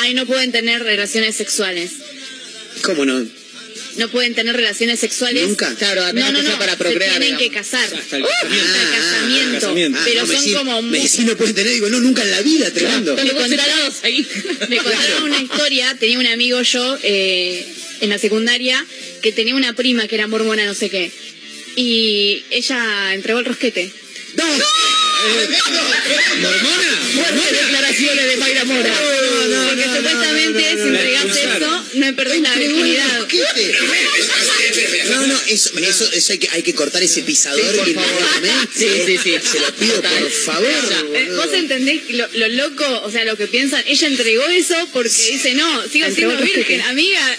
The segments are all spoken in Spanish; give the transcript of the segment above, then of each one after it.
Ay, no pueden tener relaciones sexuales. ¿Cómo no? No pueden tener relaciones sexuales. ¿Nunca? Claro, apenas No, no, que sea no. para se procrear, tienen que casar. Hasta el casamiento. hasta el Ah, casamiento. Pero no, me son como Me muy- decís no pueden tener, digo, no, nunca en la vida, tremendo. Me contaron, ahí. me contaron una historia, tenía un amigo yo eh, en la secundaria que tenía una prima que era mormona, no sé qué. Y ella entregó el rosquete. ¡No! ¿Mormona? Fuertes declaraciones de Mayra Mora. No, no, Porque no, supuestamente no, no, no, si no. entregas eso, no perdés la virginidad. No, no, eso, eso, eso hay, que, hay que cortar ese pisador Sí, por inmediatamente. Sí, sí, sí. Se lo pido, Total. por favor. Eh. ¿Vos entendés lo, lo loco, o sea, lo que piensan? Ella entregó eso porque dice, no, sigo siendo virgen, amiga.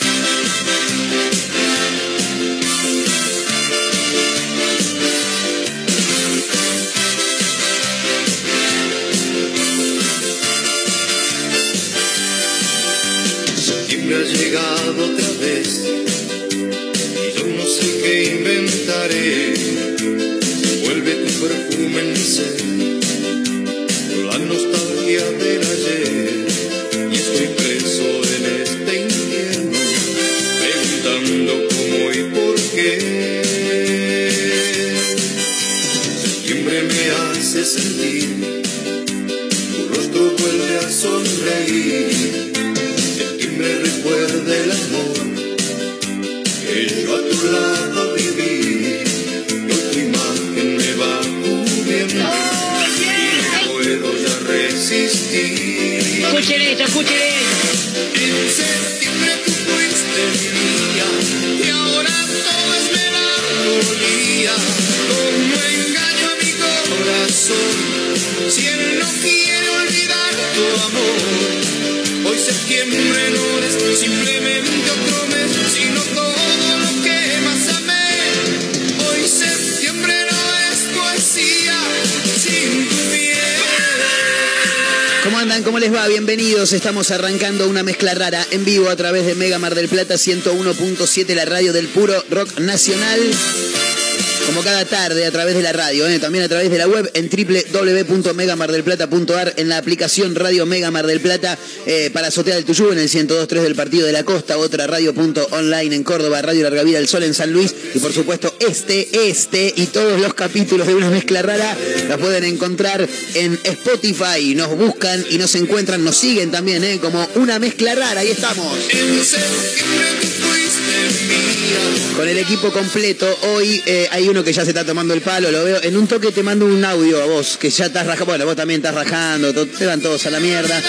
Escuchen ¿Cómo les va? Bienvenidos. Estamos arrancando una mezcla rara en vivo a través de Mega Mar del Plata 101.7, la radio del puro rock nacional. Como cada tarde a través de la radio, ¿eh? también a través de la web en www.megamardelplata.ar, en la aplicación Radio Mega Mar del Plata eh, para Azotea del Tuyú en el 102.3 del Partido de la Costa, otra radio.online en Córdoba, Radio Larga Vida del Sol en San Luis y por supuesto este, este y todos los capítulos de Una Mezcla Rara la pueden encontrar en Spotify. Nos buscan y nos encuentran, nos siguen también ¿eh? como Una Mezcla Rara. Ahí estamos. Con el equipo completo, hoy eh, hay uno que ya se está tomando el palo, lo veo. En un toque te mando un audio a vos, que ya estás rajando. Bueno, vos también estás rajando, to- se van todos a la mierda.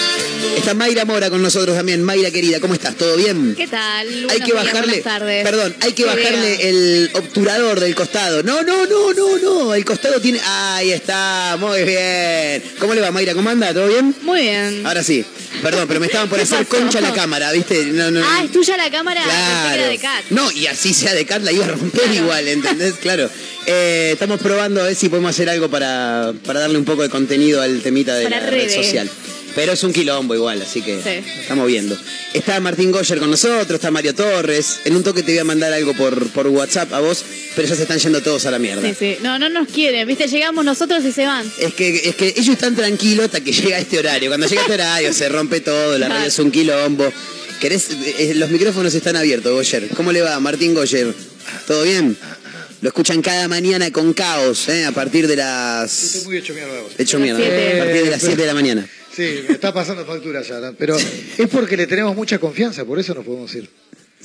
Está Mayra Mora con nosotros también. Mayra querida, ¿cómo estás? ¿Todo bien? ¿Qué tal? hay que días, bajarle, buenas tardes. perdón, hay que bajarle el obturador del costado. No, no, no, no, no, el costado tiene, ahí está, muy bien. ¿Cómo le va Mayra? ¿Cómo anda? ¿Todo bien? Muy bien. Ahora sí, perdón, pero me estaban por ¿Qué hacer pasó? concha la cámara, ¿viste? No, no, Ah, ¿es tuya la cámara? Claro. Cat. No, y así sea de Cat la iba a romper Claro. igual, ¿entendés? Claro. Eh, estamos probando a ver si podemos hacer algo para, para darle un poco de contenido al temita de Para la red social. Pero es un quilombo igual, así que Sí. estamos viendo. Está Martín Goyer con nosotros, está Mario Torres. En un toque te voy a mandar algo por, por WhatsApp a vos, pero ya se están yendo todos a la mierda. Sí, sí. No, no nos quieren. Viste, llegamos nosotros y se van. Es que, es que ellos están tranquilos hasta que llega este horario. Cuando llega este horario se rompe todo, la radio es un quilombo. ¿Querés? Eh, Los micrófonos están abiertos, Goyer. ¿Cómo le va, Martín Goyer? ¿Todo bien? Lo escuchan cada mañana con caos, ¿eh? a partir de Estoy las... muy hecho mierda vos. Hecho mierda. siete. A partir de las 7 de la mañana. Sí, me está pasando factura ya, ¿no? pero es porque le tenemos mucha confianza, por eso nos podemos ir.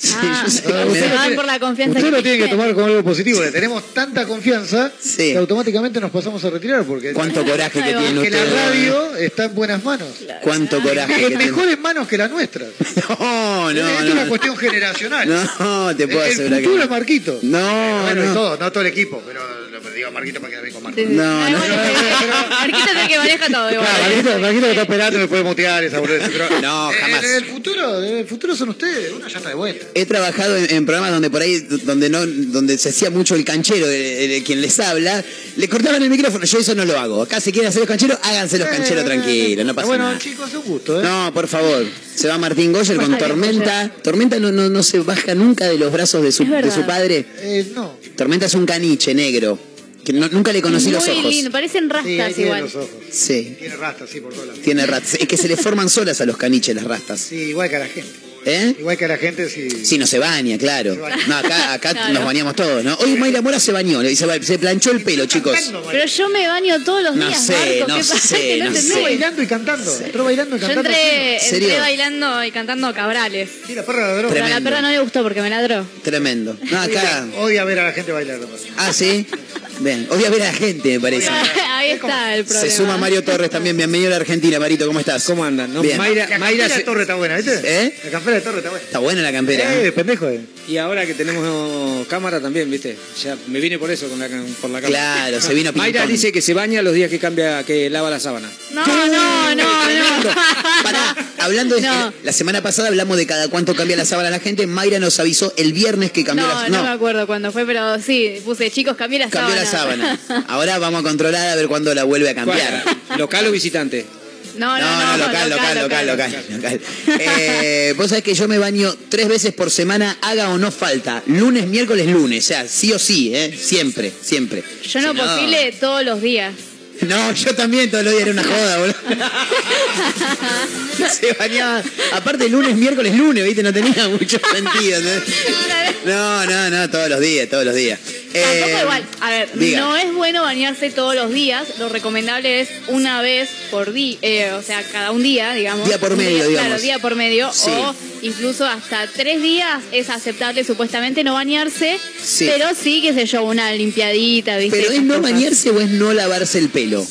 Sí, Ah, yo sé. Me se da- lo van por la confianza Usted que lo tiene que tomar como algo positivo. Le tenemos tanta confianza Sí. que automáticamente nos pasamos a retirar porque Cuánto coraje que Ahí va. tiene que la usted. radio está en buenas manos. Cuánto coraje que En tiene. mejores manos que las nuestras. No, no, Esto es una no. cuestión generacional. No, te puedo el asegurar futuro que es Marquito. No, bueno, no. todo, no todo el equipo, pero pero digo a Marquito para quedar bien con sí. No, no. Marquito es el que maneja todo. igual. Claro, Marquito, Marquito que está operando me puede mutear esa boludez. Pero No, jamás. En el futuro, en el futuro son ustedes. Uno ya está de vuelta. He trabajado en, en programas donde por ahí, donde no, donde se hacía mucho el canchero de, de quien les habla, le cortaban el micrófono. Yo eso no lo hago. Acá si quieren hacer los cancheros, háganse los cancheros tranquilos, no pasa bueno, nada. chicos, es un gusto, ¿eh? No, por favor. Se va Martín Goyer con Ay, Tormenta. Tormenta no, no, no se baja nunca de los brazos de su, de su padre. Eh, no. Tormenta es un caniche negro. Que no- nunca le conocí los Muy ojos. lindo, parecen Sí, rastas tiene igual. los ojos. Sí, Tiene rastas, sí, por todos lados. tiene ratas. Es que se le forman solas a los caniches las rastas. Sí, igual que a la gente. ¿Eh? Igual que a la gente, sí. Sí, no se baña, claro. Se baña. No, acá, acá Claro. nos bañamos todos, ¿no? Hoy Mayra Mora se bañó, se, se planchó el pelo, chicos. Pero yo me baño todos los No días, sé, Marco. no ¿Qué pasa? sé, Que no sé. Bailando y cantando. Entró bailando y Yo cantando. entré, ¿Serio? entré bailando y cantando cabrales. Sí, la perra ladró. Pero a la perra no le gustó porque me ladró. Tremendo. No, acá. Odia ver a la gente bailar. Ah, sí. Bien. Odia ver a la gente, me parece. Ahí está el problema. Se suma Mario Torres también. Bienvenido a la Argentina, Marito. ¿Cómo estás? ¿Cómo andan? no? Bien. Mayra, La Mayra campera de se- Torre está buena, ¿viste? ¿Eh? La campera de Torre está buena. Está buena la campera. Eh, ¿eh? pendejo. eh. y ahora que tenemos cámara también, ¿viste? Ya me vine por eso con la, por la cámara. Claro, se vino Mayra ping-pong. dice que se baña los días que cambia, que lava la sábana. No, no, no, no. Pará, hablando de. No. La semana pasada hablamos de cada cuánto cambia la sábana la gente. Mayra nos avisó el viernes que cambió No, la no me acuerdo cuándo fue, pero sí, puse chicos, cambié la Cambió sábana. la sábana. Ahora vamos a controlar a ver cuándo la vuelve a cambiar. ¿Cuál? ¿Local o visitante? No, no, No, no, local, local, local, local, local. Eh, vos sabés que yo me baño tres veces por semana, haga o no falta. Lunes, miércoles, lunes. O sea, sí o sí, ¿eh? Siempre, siempre. Yo no Si posible todos los días. No, yo también todos los días era una joda, boludo. Se bañaba. Aparte, lunes, miércoles, lunes, ¿viste? No tenía mucho sentido. ¿no? No, no, no, todos los días, todos los días. Tampoco Eh, igual. A ver, diga. no es bueno bañarse todos los días. Lo recomendable es una vez por día, o sea, cada un día, digamos. Día por medio, Claro, digamos. día por medio. Sí. O incluso hasta tres días es aceptable supuestamente no bañarse. Sí. Pero sí, qué sé yo, una limpiadita, ¿viste? Pero es no cosas. bañarse o es no lavarse el pelo.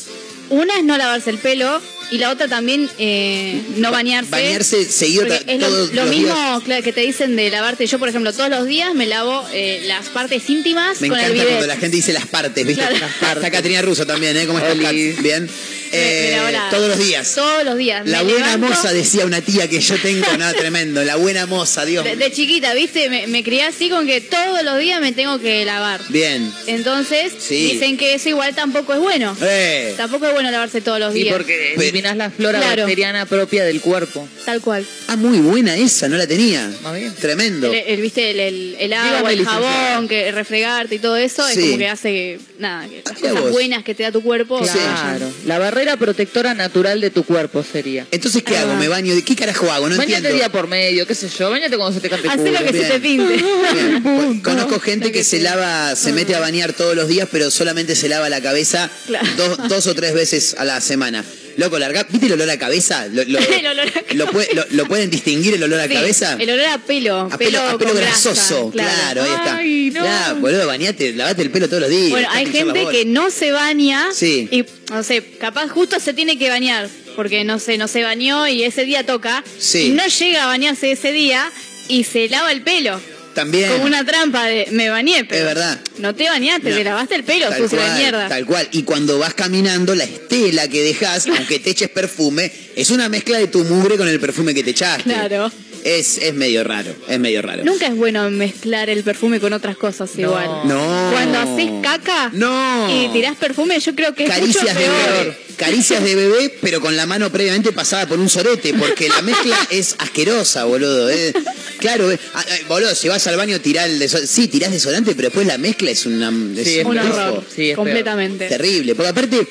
Una es no lavarse el pelo y la otra también eh, no bañarse. Bañarse seguido es lo, todos lo los mismo días. claro, que te dicen de lavarte. Yo, por ejemplo, todos los días me lavo eh, las partes íntimas Me con el encanta bidet. cuando la gente dice las partes, ¿viste? Claro. Las partes. Está Caterina Russo también, ¿eh? ¿Cómo estás, Kat? Bien. Eh, la- todos los días. Todos los días. La Me buena levanto- moza, decía una tía que yo tengo, no, tremendo. La buena moza, Dios. De, de chiquita, ¿viste? Me, me crié así con que todos los días me tengo que lavar. Bien. Entonces, Sí. dicen que eso igual tampoco es bueno. Eh. Tampoco es bueno lavarse todos los Y días. porque Pe- eliminas la flora Claro. bacteriana propia del cuerpo. Tal cual. Ah, muy buena esa, no la tenía. Más bien. Tremendo. El, el- ¿Viste? El, el- el Dígame, agua, el licenciada. jabón, que refregarte y todo eso Sí. es como que hace que, nada, que las cosas vos. buenas que te da tu cuerpo. Sí. Claro. La barrera protectora natural de tu cuerpo sería. Entonces, ¿qué Ah. hago? ¿Me baño? ¿De qué carajo hago? No Bañate entiendo. día por medio, qué sé yo. Bañate cuando se te cante Hacé culo. lo que se te pinte. Bien. Conozco gente que que se lava, se mete a bañar todos los días, pero solamente se lava la cabeza Claro. dos, dos o tres veces a la semana. Loco, larga, ¿viste el olor a cabeza? Lo, lo- El olor a lo puede- lo- lo pueden distinguir el olor a Sí, cabeza? El olor a pelo. A pelo, a pelo con grasa, grasoso, claro, ahí está. Ay, no. Ya, boludo, bañate, lavate el pelo todos los días. Bueno, hay gente que no se baña Sí. y, no sé, capaz justo se tiene que bañar porque no sé, no se bañó y ese día toca Sí. y no llega a bañarse ese día y se lava el pelo. También. Como una trampa de me bañé, pero Es verdad. no te bañaste, No. te lavaste el pelo, Tal sucio de mierda. Tal cual. Y cuando vas caminando, la estela que dejas, aunque te eches perfume, es una mezcla de tu mugre con el perfume que te echaste. Claro. Es, es medio raro, es medio raro. Nunca es bueno mezclar el perfume con otras cosas igual. No. Cuando haces caca No. y tirás perfume, yo creo que es mucho Caricias de peor. bebé. Caricias de bebé, pero con la mano previamente pasada por un sorete, porque la mezcla es asquerosa, boludo. eh. Claro, eh. Ah, eh, boludo, si vas al baño, tirá el desodorante. Sí, tirás desodorante, pero después la mezcla es una. es Sí, es Un un horror, asco. Sí, es completamente. Terrible. Porque aparte,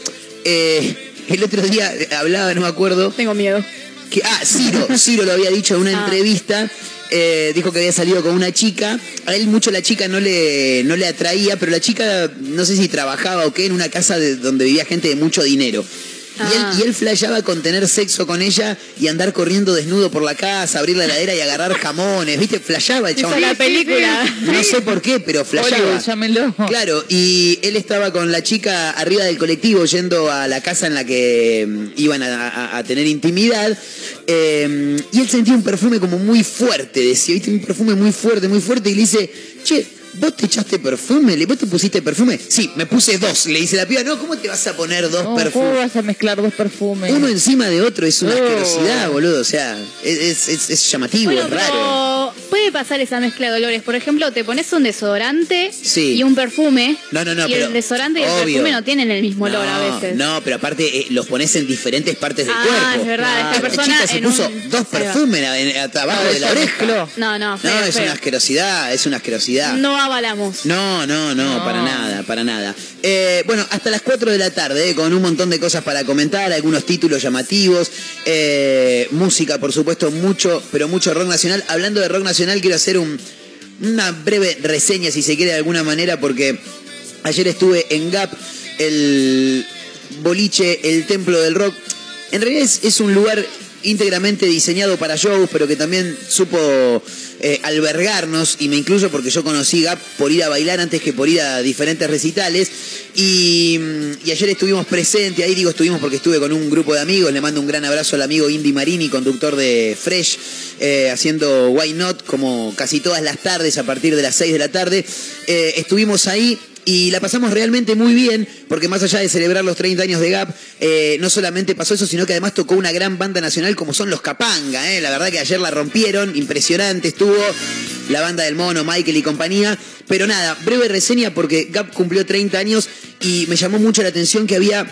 eh, el otro día hablaba, no me acuerdo, Tengo miedo. Que, ah, Ciro, Ciro lo había dicho en una Ah. entrevista. eh, dijo que había salido con una chica. A él mucho la chica no le, no le atraía, pero la chica, no sé si trabajaba o qué, en una casa de, donde vivía gente de mucho dinero. Y, Ah. él, y él flasheaba con tener sexo con ella y andar corriendo desnudo por la casa, abrir la heladera y agarrar jamones. ¿Viste? Flasheaba el Hizo chabón. la película. No sé por qué, pero flasheaba. Llámenlo. Claro, y él estaba con la chica arriba del colectivo yendo a la casa en la que mm, iban a, a- a tener intimidad. eh, y él sentía un perfume como muy fuerte, decía, ¿viste? Un perfume muy fuerte, muy fuerte. Y le dice, che, ¿vos te echaste perfume? ¿Le- ¿Vos te pusiste perfume? Sí, me puse dos. Le dice la piba, no, ¿cómo te vas a poner dos No, ¿Cómo perfumes? vas a mezclar dos perfumes? Uno encima de otro es una Oh. asquerosidad, boludo. O sea, es, es- es- es llamativo, Bueno, es raro. pero puede pasar esa mezcla de olores. Por ejemplo, te pones un desodorante Sí. y un perfume. No, no, no, Y pero el desodorante y el obvio. perfume no tienen el mismo olor a veces. No, pero aparte eh, los pones en diferentes partes del Ah, cuerpo. es verdad, esta La persona chica se en puso un- dos perfumes abajo Ah, de la oreja. mezcló. No, no, feo, No, es feo. una asquerosidad, es una asquerosidad. No avalamos. No, no, no, No. para nada, para nada. Eh, bueno, hasta las 4 de la tarde, eh, con un montón de cosas para comentar, algunos títulos llamativos, eh, música, por supuesto, mucho, pero mucho rock nacional. Hablando de rock nacional, quiero hacer un- una breve reseña, si se quiere de alguna manera, porque ayer estuve en Gap, el boliche, el templo del rock. En realidad es, es un lugar íntegramente diseñado para shows, pero que también supo eh, albergarnos, y me incluyo porque yo conocí Gap por ir a bailar antes que por ir a diferentes recitales. Y, mm, y ayer estuvimos presentes, ahí digo estuvimos porque estuve con un grupo de amigos, le mando un gran abrazo al amigo Indy Marini, conductor de Fresh, eh, haciendo Why Not como casi todas las tardes a partir de las 6 de la tarde. Eh, estuvimos ahí y la pasamos realmente muy bien, porque más allá de celebrar los 30 años de Gap, eh, no solamente pasó eso, sino que además tocó una gran banda nacional como son los Capanga. eh. La verdad que ayer la rompieron, impresionante estuvo la banda del mono, Michael y compañía. Pero nada, breve reseña porque Gap cumplió 30 años y me llamó mucho la atención que había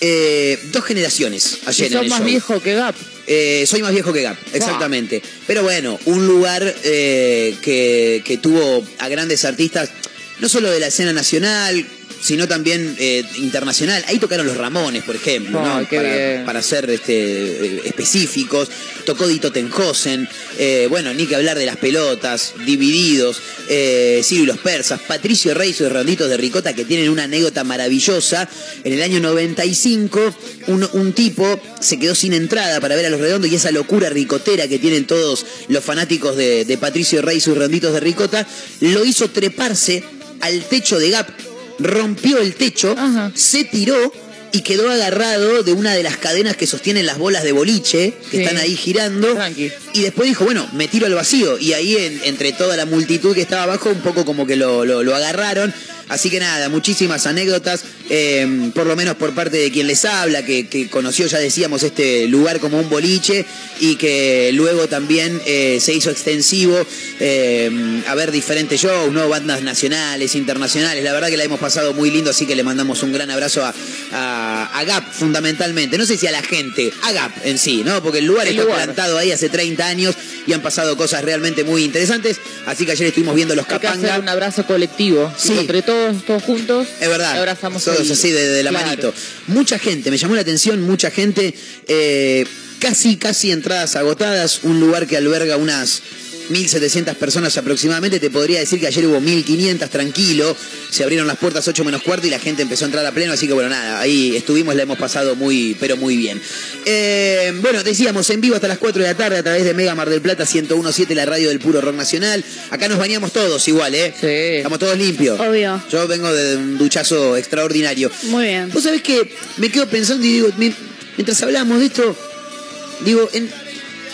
eh, dos generaciones ayer en sos más show. viejo que Gap. Eh, soy más viejo que Gap, exactamente. Pero bueno, un lugar eh, que, que tuvo a grandes artistas, no solo de la escena nacional, sino también eh, internacional. Ahí tocaron los Ramones, por ejemplo, ¿no? Para, para ser este, eh, específicos. Tocó Dito Tenjosen, eh, bueno, ni que hablar de las pelotas, Divididos, eh, Ciro y los Persas, Patricio Reyes y los Randitos de Ricota, que tienen una anécdota maravillosa. En el año 95, un, un tipo se quedó sin entrada para ver a los redondos y esa locura ricotera que tienen todos los fanáticos de, de Patricio Reyes y sus Randitos de Ricota, lo hizo treparse al techo de Gap, rompió el techo, Ajá. se tiró y quedó agarrado de una de las cadenas que sostienen las bolas de boliche, que Sí. están ahí girando. Tranqui. Y después dijo, bueno, me tiro al vacío. Y ahí, en- entre toda la multitud que estaba abajo, un poco como que lo, lo- lo agarraron. Así que nada, muchísimas anécdotas, eh, por lo menos por parte de quien les habla, que, que conoció, ya decíamos, este lugar como un boliche y que luego también eh, se hizo extensivo eh, a ver diferentes shows, ¿no? bandas nacionales, internacionales. La verdad que la hemos pasado muy lindo, así que le mandamos un gran abrazo a, a- a Gap fundamentalmente. No sé si a la gente, a Gap en sí, ¿no? Porque el lugar El está lugar. plantado ahí hace 30 años y han pasado cosas realmente muy interesantes. Así que ayer estuvimos viendo los Hay que hacer Capanga. un abrazo colectivo. Sí. Entre todos, todos juntos. Es verdad. Abrazamos Todos el- así de, de la Claro. manito. Mucha gente, me llamó la atención, mucha gente, eh, casi, casi entradas agotadas, un lugar que alberga unas 1.700 personas aproximadamente, te podría decir que ayer hubo 1.500 tranquilo, se abrieron las puertas 8 menos cuarto y la gente empezó a entrar a pleno, así que bueno, nada, ahí estuvimos, la hemos pasado muy, pero muy bien. Eh, bueno, decíamos en vivo hasta las 4 de la tarde a través de Mega Mar del Plata 1017, la radio del puro rock nacional. Acá nos bañamos todos igual, ¿eh? Sí. Estamos todos limpios. Obvio. Yo vengo de un duchazo extraordinario. Muy bien. Vos sabés que me quedo pensando y digo, mi- mientras hablamos de esto, digo, en,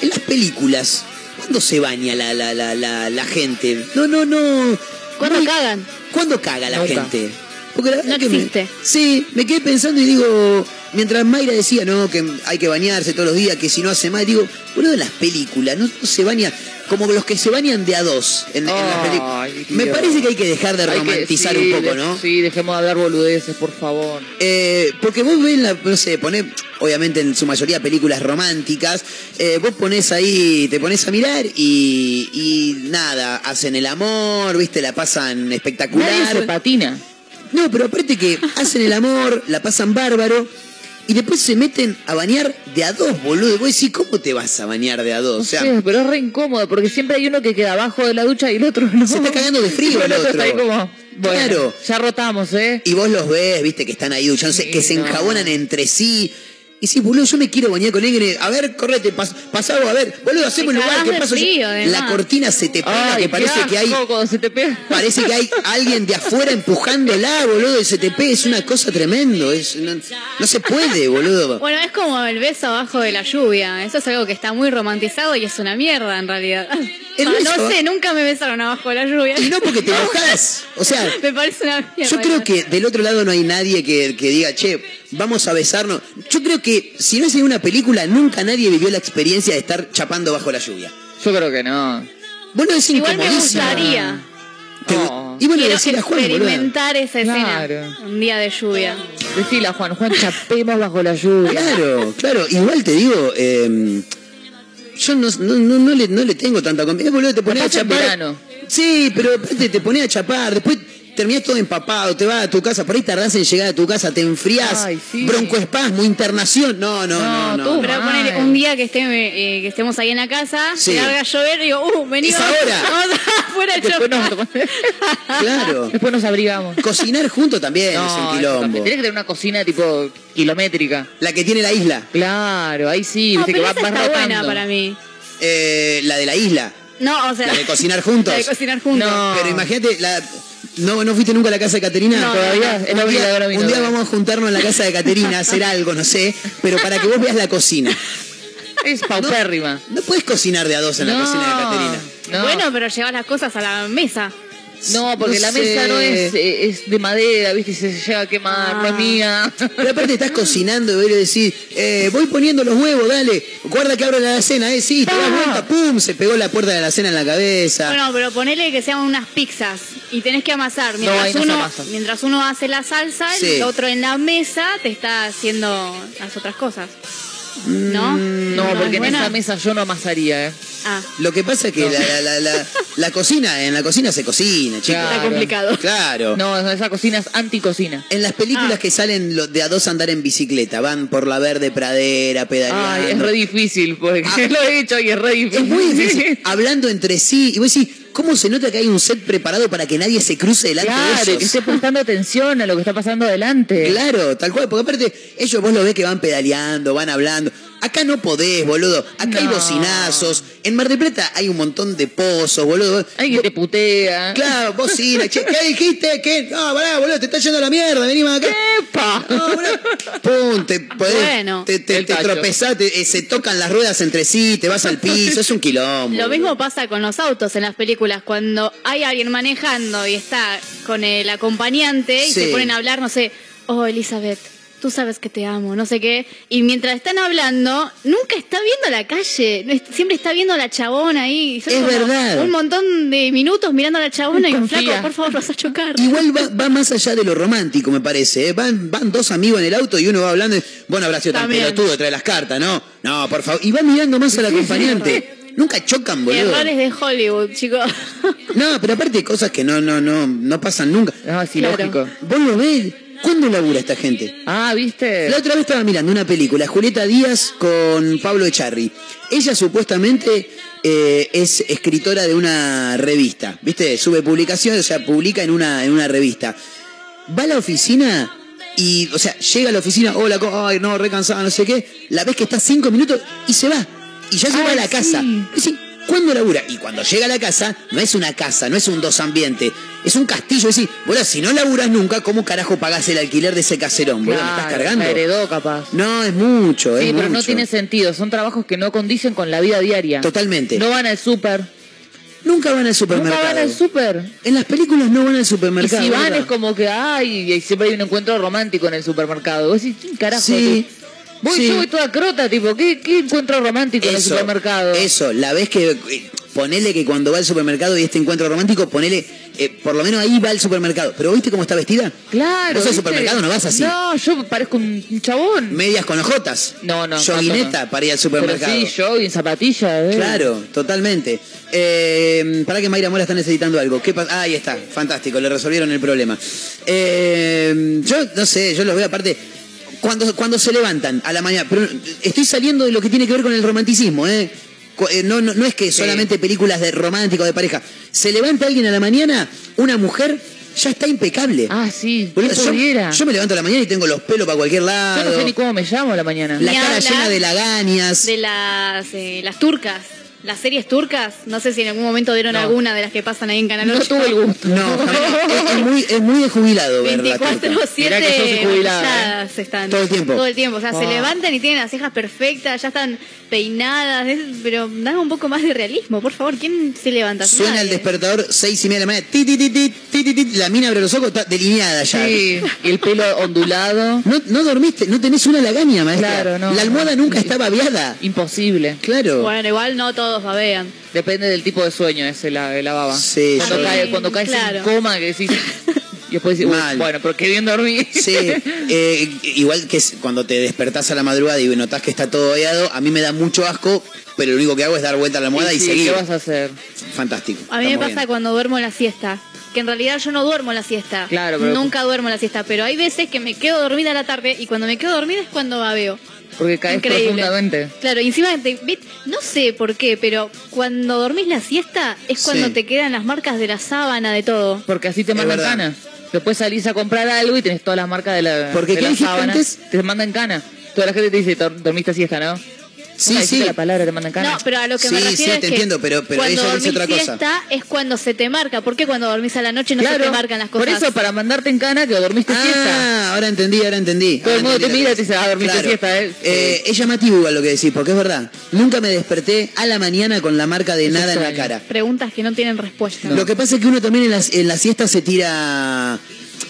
en las películas, ¿cuándo se baña la, la, la, la, la gente? No, no, no. ¿Cuándo cagan? ¿Cuándo caga la Nunca. gente? Porque la verdad No que me- existe. sí, me quedé pensando y digo, mientras Mayra decía, no, que hay que bañarse todos los días, que si no hace mal, digo, boludo, en las películas, no, no se baña como los que se bañan de a dos en, en las películas. Me parece que hay que dejar de Hay que- romantizar sí, un poco, ¿no? Sí, dejemos de hablar boludeces, por favor. Eh, porque vos ves, la, no sé, ponés, obviamente en su mayoría películas románticas, eh, vos ponés ahí, te pones a mirar y, y nada, hacen el amor, viste, la pasan Nadie se espectacular. patina. No, pero aparte que hacen el amor, la pasan bárbaro y después se meten a bañar de a dos, boludo. Y vos decís, ¿cómo te vas a bañar de a dos? O sea, sé, pero es re incómodo porque siempre hay uno que queda abajo de la ducha y el otro no. Se está cagando de frío el otro está ahí otro. como, bueno, Claro. ya rotamos, ¿eh? y vos los ves, viste, que están ahí duchándose, Sí, que se no. enjabonan entre sí. Y sí, boludo, yo me quiero bañar con alguien. A ver, correte, pas, vos, a ver, boludo, hacemos un lugar que paso yo. frío, además. La cortina se te pega, Ay, que parece que hay. se te pega. Parece que hay alguien de afuera empujándola, boludo, y se te pega. Es una cosa tremendo. Es, no, no se puede, boludo. Bueno, es como el beso abajo de la lluvia. Eso es algo que está muy romantizado y es una mierda en realidad. El Ah, beso- no sé, nunca me besaron abajo de la lluvia. Y no porque te mojás. O sea, me parece una mierda. Yo creo que del otro lado no hay nadie que, que diga, che, vamos a besarnos. Yo creo que si no es en una película, nunca nadie vivió la experiencia de estar chapando bajo la lluvia. Yo creo que no. Bueno, es Igual me incomodísimo. gustaría. Te- No. Y bueno, decir a Juan, boludo. experimentar esa escena. Claro. Un día de lluvia. Decila, Juan, Juan, chapemos bajo la lluvia. Claro, claro. Igual te digo, eh, yo no, no, no, no le, no le tengo tanta confianza. Eh, boludo, te pones a chapar. verano. Sí, pero aparte te pones a chapar, después terminás todo empapado, te vas a tu casa, por ahí tardás en llegar a tu casa, te enfriás, Ay, sí. broncoespasmo, internación. No, no, no, No, no. Pero ponele un día que, esté, eh, que estemos ahí en la casa, Sí. se larga a llover y digo, uh, vení, Es ahora. vamos afuera a Después nos. Claro. después nos abrigamos. Cocinar juntos también es No, un eso también. quilombo. Tenés que tener una cocina tipo kilométrica. La que tiene la isla, Claro, ahí sí, No, viste que va, esa va está rotando. buena para mí. eh, la de la isla, No, o sea... la de cocinar juntos. La de cocinar juntos. No. Pero imagínate, la... ¿no, ¿no fuiste nunca a la casa de Caterina? No, Todavía no, es Un la día, un día vamos a juntarnos en la casa de Caterina a hacer algo, no sé, pero para que vos veas la cocina. Es paupérrima. No puedes cocinar de a dos en la No, cocina de Caterina. No. Bueno, pero llevas las cosas a la mesa. No, porque No la sé. mesa no es, eh, es de madera, viste, se llega a quemar, no es Ah. mía. Pero aparte estás cocinando y decís, eh, voy poniendo los huevos, dale, guarda que abro la alacena, eh, sí, te das vuelta, pum, se pegó la puerta de la alacena en la cabeza. Bueno, pero ponele que sean unas pizzas y tenés que amasar. No, Mientras, ahí no se uno, amasa. mientras uno hace la salsa, Sí. el otro en la mesa te está haciendo las otras cosas. ¿No? No, porque en buena? esa mesa yo no amasaría, ¿eh? Ah, Lo que pasa es que la, la, la, la- la cocina, en la cocina se cocina, chicos. Claro. está complicado. Claro. No, esa cocina es anticocina. En las películas Ah. que salen lo- de a dos andar en bicicleta, van por la verde pradera, pedaleando. Ay, es re difícil, porque Ah. lo he hecho y es re difícil. Es muy difícil, hablando entre sí. Y vos decís, ¿cómo se nota que hay un set preparado para que nadie se cruce delante de Claro, ellos? que esté prestando atención a lo que está pasando adelante. Claro, tal cual, porque aparte ellos vos lo ves que van pedaleando, van hablando. Acá no podés, boludo. Acá hay bocinazos. En Mar del Plata hay un montón de pozos, boludo. Alguien te putea. Claro, bocina. Che, ¿Qué dijiste? ¿Qué? No, pará, boludo, te está yendo a la mierda, vení más acá. ¡Epa! No, boludo. Pum, te, podés- Bueno. te, te, te tropezás, eh, se tocan las ruedas entre sí, te vas al piso, es un quilombo. Lo boludo. mismo pasa con los autos en las películas. Cuando hay alguien manejando y está con el acompañante y Sí. se ponen a hablar, no sé, oh Elizabeth, tú sabes que te amo, no sé qué. Y mientras están hablando, nunca está viendo la calle. Siempre está viendo a la chabona ahí. Es como verdad. Un montón de minutos mirando a la chabona y Confía. flaco, por favor, vas a chocar. Igual va, va más allá de lo romántico, me parece. ¿eh? Van, van dos amigos en el auto y uno va hablando. y, Bueno, habrá sido tan pelotudo, trae las cartas, ¿no? No, por favor. Y va mirando más al acompañante. Nunca chocan, boludo. Errores de Hollywood, chicos. No, pero aparte hay cosas que no, no, no, no pasan nunca. No, es Claro. ilógico. ¿Vos lo ves? ¿Cuándo labura esta gente? Ah, ¿viste? La otra vez estaba mirando una película, Julieta Díaz con Pablo Echarri. Ella supuestamente eh, es escritora de una revista, ¿viste? Sube publicaciones, o sea, publica en una, en una revista. Va a la oficina y, o sea, llega a la oficina, hola, co- ay, no, re cansada, no sé qué. La ves que está cinco minutos y se va. Y ya llega Ay, a la casa. sí. Y sí, ¿Cuándo labura? Y cuando llega a la casa, no es una casa, no es un dos ambiente, es un castillo. Es decir, bueno, si no laburas nunca, ¿cómo carajo pagás el alquiler de ese caserón? boludo? ¿Me estás Claro, cargando? heredó capaz. No, es mucho, es Sí, pero no tiene sentido. Son trabajos que no condicen con la vida diaria. Totalmente. No van al súper. Nunca van al Nunca supermercado. van al súper. En las películas no van al Y supermercado. si van ¿verdad? es como que, ay, y siempre hay un encuentro romántico en el supermercado. Vos decís, ¿qué carajo? Sí. tú? Voy, Sí. yo voy toda crota, tipo, ¿qué, qué encuentro romántico en el supermercado? Eso, la vez que. eh, Ponele que cuando va al supermercado y este encuentro romántico, ponele. eh, por lo menos ahí va al supermercado. Pero ¿viste cómo está vestida? Claro. Vos al supermercado no vas así. No, yo parezco un chabón. Medias con ojotas. No, no. Joguineta no. para ir al Pero supermercado. sí, jogging, zapatillas. eh. Claro, totalmente. Eh, para que Mayra Mora está necesitando algo. ¿Qué pasa? Ah, ahí está, fantástico, le resolvieron el problema. Yo no sé, yo los veo aparte. Cuando, cuando se levantan a la mañana, pero estoy saliendo de lo que tiene que ver con el romanticismo, ¿eh? Eh, No, no, no es que solamente películas de romántico de pareja. Se levanta alguien a la mañana, una mujer, ya está impecable. Ah, sí. ¿Qué Boludo, yo, yo me levanto a la mañana y tengo los pelos para cualquier Yo lado. no sé ni cómo me llamo a la mañana. La Ni cara llena de lagañas. De las, eh, las turcas. Las series turcas, no sé si en algún momento dieron No. alguna de las que pasan ahí en Canal No 8. tuve el gusto. No, es, es muy, es muy de jubilado ver la 24 turca. 7 Mirá que sos jubilada, maquilladas están. Todo el tiempo. Todo el tiempo. O sea, se Ah. levantan y tienen las cejas perfectas, ya están peinadas. es- pero dame un poco más de realismo, por favor. ¿Quién se levanta? Suena el despertador seis y media de la mañana. Ti, ti, ti, ti, ti, ti, ti. La mina abre los ojos, está delineada ya. Sí, y el pelo ondulado. No, no dormiste, no tenés una lagaña, maestra. Claro, no. La almohada nunca está babeada. Imposible. Claro. Bueno, igual no todos babean. Depende del tipo de sueño ese la, de la baba. Sí, cuando, yo- cae- cuando caes Claro. en coma que decís. Y después decís, Mal. bueno, pero qué bien dormí. Sí, eh, igual que cuando te despertás a la madrugada y notás que está todo babeado, a mí me da mucho asco, pero lo único que hago es dar vuelta a la almohada y, sí, seguir. ¿Qué vas a hacer? Fantástico. A mí me pasa bien. cuando duermo la siesta. Que en realidad yo no duermo la siesta. Claro, pero- Nunca duermo la siesta. Pero hay veces que me quedo dormida a la tarde y cuando me quedo dormida es cuando babeo. Porque caes Increíble. profundamente. Claro, y encima, te- no sé por qué, pero cuando dormís la siesta es cuando Sí. te quedan las marcas de la sábana, de todo. Porque así te mandan verdad. cana. Después salís a comprar algo y tenés todas las marcas de la, Porque, de ¿qué la sábana. antes? Te mandan cana. Toda la gente te dice, "Dor- dormiste siesta, ¿no? Sí, sí. la palabra, cana. No, pero a lo que me Sí, refiero sí, es te que entiendo, pero- pero cuando ella dice dormís otra cosa. siesta es cuando se te marca. ¿Por qué cuando dormís a la noche no se te marcan las cosas? Por eso, para mandarte en cana que dormiste siesta. Ah, ahora entendí, ahora entendí. Todo el Ahora mundo te mira y te dice, ah, dormiste Claro. siesta, ¿eh? Eh, Es llamativo igual lo que decís, porque es verdad. Nunca me desperté a la mañana con la marca de Es nada en la cara. Preguntas que no tienen respuesta. Lo que pasa es que uno también en la, en la siesta se tira...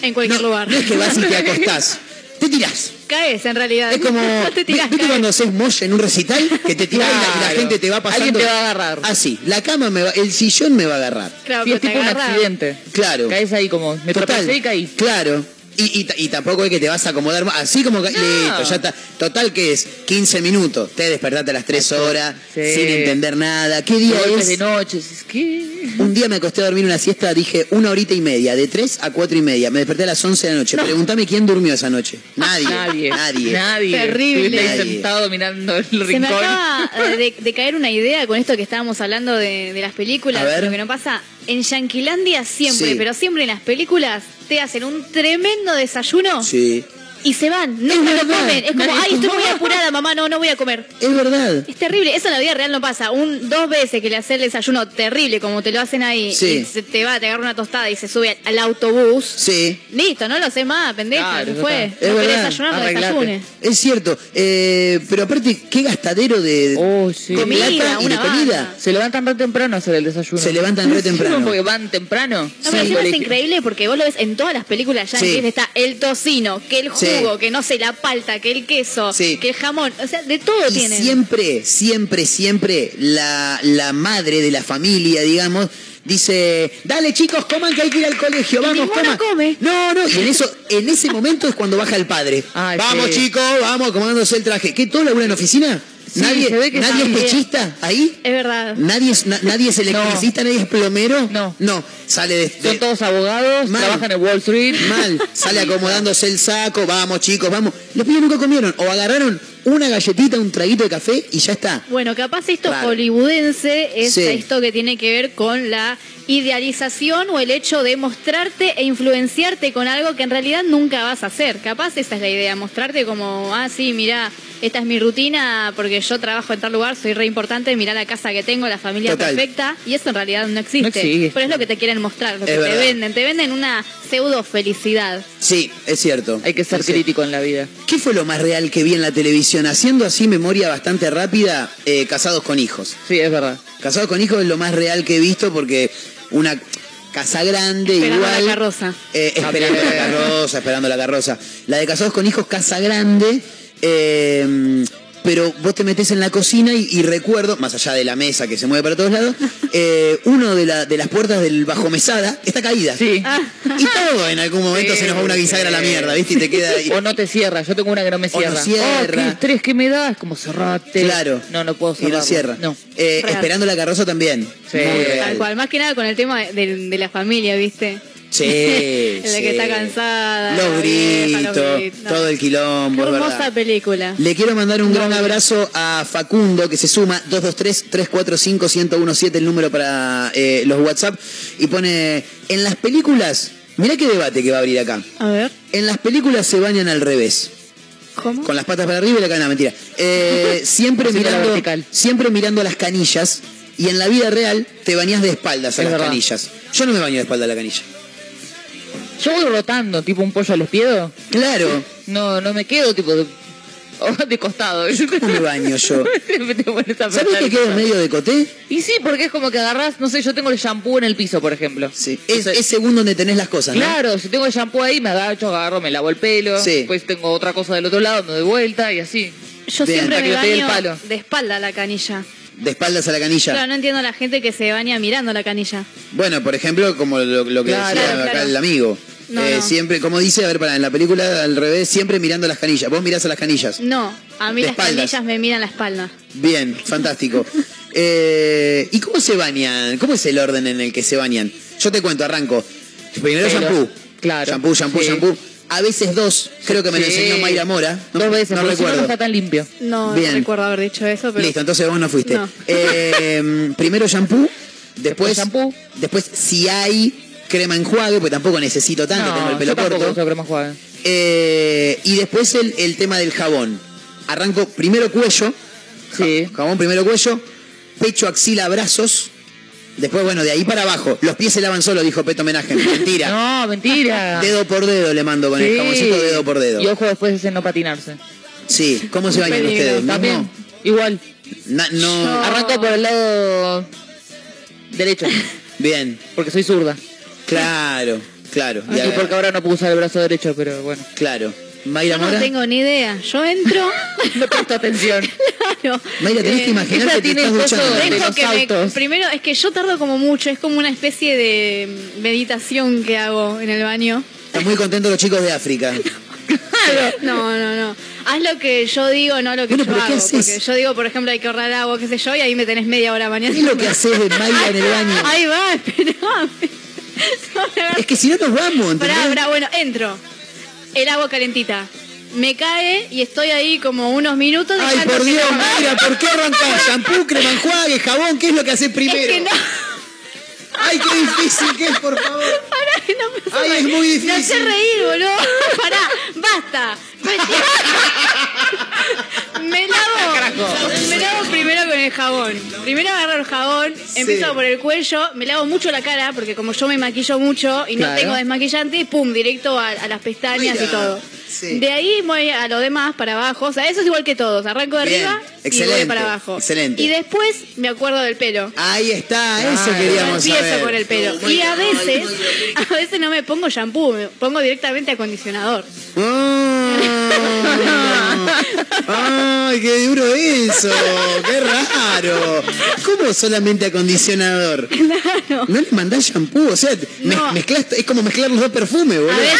En cualquier no, lugar. No es que vas y te acostás, te tirás. Caes, en realidad. Es como, No te tirás, ¿viste caes. cuando haces mosh en un recital? Que te tirás y la- y la, Claro. gente te va pasando. Alguien te va a agarrar. Así, la cama me va, el sillón me va a agarrar. Claro, Sí, es te tipo un accidente. Claro. Caes ahí como, me Total. tropecé y caí. Claro. Y, y, y tampoco es que te vas a acomodar más. Así como que. Listo, ya está. Total que es 15 minutos. Te despertaste a las 3 horas Sí. sin entender nada. ¿Qué día Golpes es? de noche, ¿qué? Un día me acosté a dormir una siesta, dije una horita y media, de 3 a 4 y media. Me desperté a las 11 de la noche. Pregúntame quién durmió esa noche. Nadie. Nadie. Nadie. Nadie. Terrible. Nadie. sentado mirando el Se me rincón. acaba de, de caer una idea con esto que estábamos hablando de, de las películas. A ver. Lo que no pasa, en Yanquilandia siempre, Sí. pero siempre en las películas, te hacen un tremendo desayuno Sí. Y se van. Nunca lo verdad. comen. Es como, ay, estoy come". muy apurada, mamá, no, no voy a comer. Es verdad. Es terrible, eso en la vida real no pasa. Un, dos veces que le hace el desayuno terrible, como te lo hacen ahí, Sí. y se te va, te agarra una tostada y se sube al, al autobús. Sí. Listo, no lo sé más, pendeja, Claro, se ya fue. Es no verdad. desayunar, no desayunes. Es cierto. Eh, pero aparte, qué gastadero de, Oh, sí. de Comida, plata y de una comida. Se levantan re temprano a hacer el desayuno. Se levantan re temprano. Porque van temprano. No, pero Sí. es increíble porque vos lo ves en todas las películas Sí. está el tocino, que el Sí. Jugo, que no sé, la palta, que el queso, Sí. que el jamón, o sea, de todo Y tienen. siempre, siempre, siempre la, la madre de la familia, digamos, dice, dale chicos, coman que hay que ir al colegio, vamos, coman. come. No, no, y en eso, en ese momento es cuando baja el padre. Ay, vamos sí. chicos, vamos, acomodándose el traje. ¿Qué, todo labura en oficina? Sí, ¿Nadie, se ve que ¿nadie es pechista ahí? Es verdad. ¿Nadie es, na- nadie es electricista, nadie es plomero? No. No, sale de... de- Son todos abogados, Mal. trabajan en Wall Street. Mal, sale acomodándose el saco, vamos chicos, vamos. Los pibes nunca comieron, o agarraron una galletita, un traguito de café y ya está. Bueno, capaz esto hollywoodense es Sí. esto que tiene que ver con la idealización o el hecho de mostrarte e influenciarte con algo que en realidad nunca vas a hacer. Capaz esa es la idea, mostrarte como, ah, sí, mira, esta es mi rutina porque yo trabajo en tal lugar, soy re importante, mira la casa que tengo, la familia Total. perfecta, y eso en realidad no existe. No existe. Pero es lo que te quieren mostrar, lo Es que te venden, te venden una pseudo felicidad. Sí, es cierto. Hay que ser crítico en la vida. ¿Qué fue lo más real que vi en la televisión? Haciendo así memoria bastante rápida, eh, Casados con Hijos. Sí, es verdad. Casados con Hijos es lo más real que he visto porque una casa grande Esperando igual. la carroza. Eh, esperando la carroza, esperando la carroza. La de Casados con Hijos, casa grande. eh, pero vos te metés en la cocina y, y recuerdo, más allá de la mesa que se mueve para todos lados, eh, uno de, la- de las puertas del bajo mesada está caída. Sí. Y todo en algún momento Sí, se nos va una bisagra a la mierda, ¿viste? Y te queda ahí. O no te cierra. Yo tengo una que no me O no cierra. cierra. Oh, qué estrés que me da. Es como cerrate. Claro. No, no puedo Y cerrar. no cierra. No. Eh, esperando la carroza también. Sí. Muy real. Tal cual, más que nada con el tema de, de la familia, ¿viste? Sí. El de sí. que está cansada, Los la vieja, los gritos, todo el quilombo. Qué hermosa verdad. película. Le quiero mandar un gran abrazo a Facundo que se suma 223-345-1017 el número para eh, los WhatsApp y pone en las películas Mirá qué debate que va a abrir acá. A ver, En las películas se bañan al revés. ¿cómo? Con las patas para arriba y la cadena, mentira. Eh, siempre, la mirando, siempre mirando las canillas. Y en la vida real te bañas de espaldas a Es las verdad. canillas. Yo no me baño de espalda a la canilla. Yo voy rotando, tipo un pollo al espiedo. Claro. No, no me quedo tipo de, de costado. ¿Cómo me baño yo? ¿Sabes que quedo eso. medio de coté? Y sí, porque es como que agarrás, no sé, yo tengo el shampoo en el piso, por ejemplo. Sí. Es, es según donde tenés las cosas, ¿no? Claro, si tengo el shampoo ahí, me agacho, agarro, me lavo el pelo. Sí. Después tengo otra cosa del otro lado, me doy vuelta y así. Yo Bien. siempre me el baño palo. de espalda a la canilla. De espaldas a la canilla. Claro, no entiendo a la gente que se baña mirando la canilla. Bueno, por ejemplo, como lo, lo que Claro, decía claro, acá claro. el amigo. No, Eh, no. Siempre, como dice, a ver, para en la película al revés, siempre mirando las canillas. Vos mirás a las canillas. No, a mí De las espaldas. canillas me miran la espalda. Bien, fantástico. Eh, ¿Y cómo se bañan? ¿Cómo es el orden en el que se bañan? Yo te cuento, arranco. Primero Pelo. shampoo. Claro. Shampoo, shampoo, Sí. shampoo. A veces dos. Creo que me lo enseñó Mayra Mora. No, Dos veces, no si no, no recuerdo. está tan limpio. No, no Bien. recuerdo haber dicho eso, pero... Listo, entonces vos no fuiste. No. Eh, primero shampoo, después, Después shampoo. después si hay crema enjuague, porque tampoco necesito tanto, no, tengo el pelo yo corto. uso crema enjuague. Eh, y después el, el tema del jabón. Arranco primero cuello, Sí. jabón primero cuello, pecho, axila, brazos. Después, bueno, de ahí para abajo. Los pies se lavan solo, dijo Peto Homenaje. Mentira. No, mentira. Dedo por dedo le mando con el jaboncito dedo por dedo. Y ojo después ese no patinarse. Sí, ¿cómo se bañan Peligro. ustedes? También, ¿Mismo? igual. Na- no. Arranco por el lado derecho, Bien, porque soy zurda. Claro, claro. Y Y a ver, porque ahora no puedo usar el brazo derecho, pero bueno. Claro. Mayra Yo no Mora. tengo ni idea. Yo entro... No presto atención. claro. Mayra, tenés Eh, que imaginar ella que te tiene estás duchando. de- Dejo los que me- primero, es que yo tardo como mucho, es como una especie de meditación que hago en el baño. Están muy contentos los chicos de África. No, no, no. Haz lo que yo digo, no lo que Bueno, yo pero ¿qué hago. haces? Porque yo digo, por ejemplo, hay que ahorrar agua, qué sé yo, y ahí me tenés media hora mañana. ¿Qué es lo que haces de Mayra en el baño? Ahí va, esperame. Es que si no nos vamos. Pará, pará, bueno, entro. El agua calentita. Me cae y estoy ahí como unos minutos. Ay, por Dios, Mayra, ¿por qué arrancás? Shampoo, crema enjuague, jabón, ¿qué es lo que haces primero? Es que no. Ay, qué difícil que es, por favor. Pará, que no me Ay, es muy No sé difícil. reír, boludo. Pará, basta. Me lavo. Me lavo primero con el jabón. Primero agarro el jabón, empiezo por el cuello, me lavo mucho la cara, porque como yo me maquillo mucho y no Claro. tengo desmaquillante, pum, directo a, a las pestañas Mira, y todo. sí. De ahí voy a lo demás para abajo. O sea, eso es igual que todos. Arranco de Bien, arriba y excelente, voy para abajo. excelente. Y después me acuerdo del pelo. Ahí está, eso Claro. queríamos Empiezo saber. por el pelo. Y a veces, a veces no me pongo shampoo, me pongo directamente acondicionador. Ah. Ay, qué duro eso, qué raro. ¿Cómo solamente acondicionador? Claro. ¿No le mandás shampoo? O sea, me- No. mezclás- es como mezclar los dos perfumes, A boludo. veces,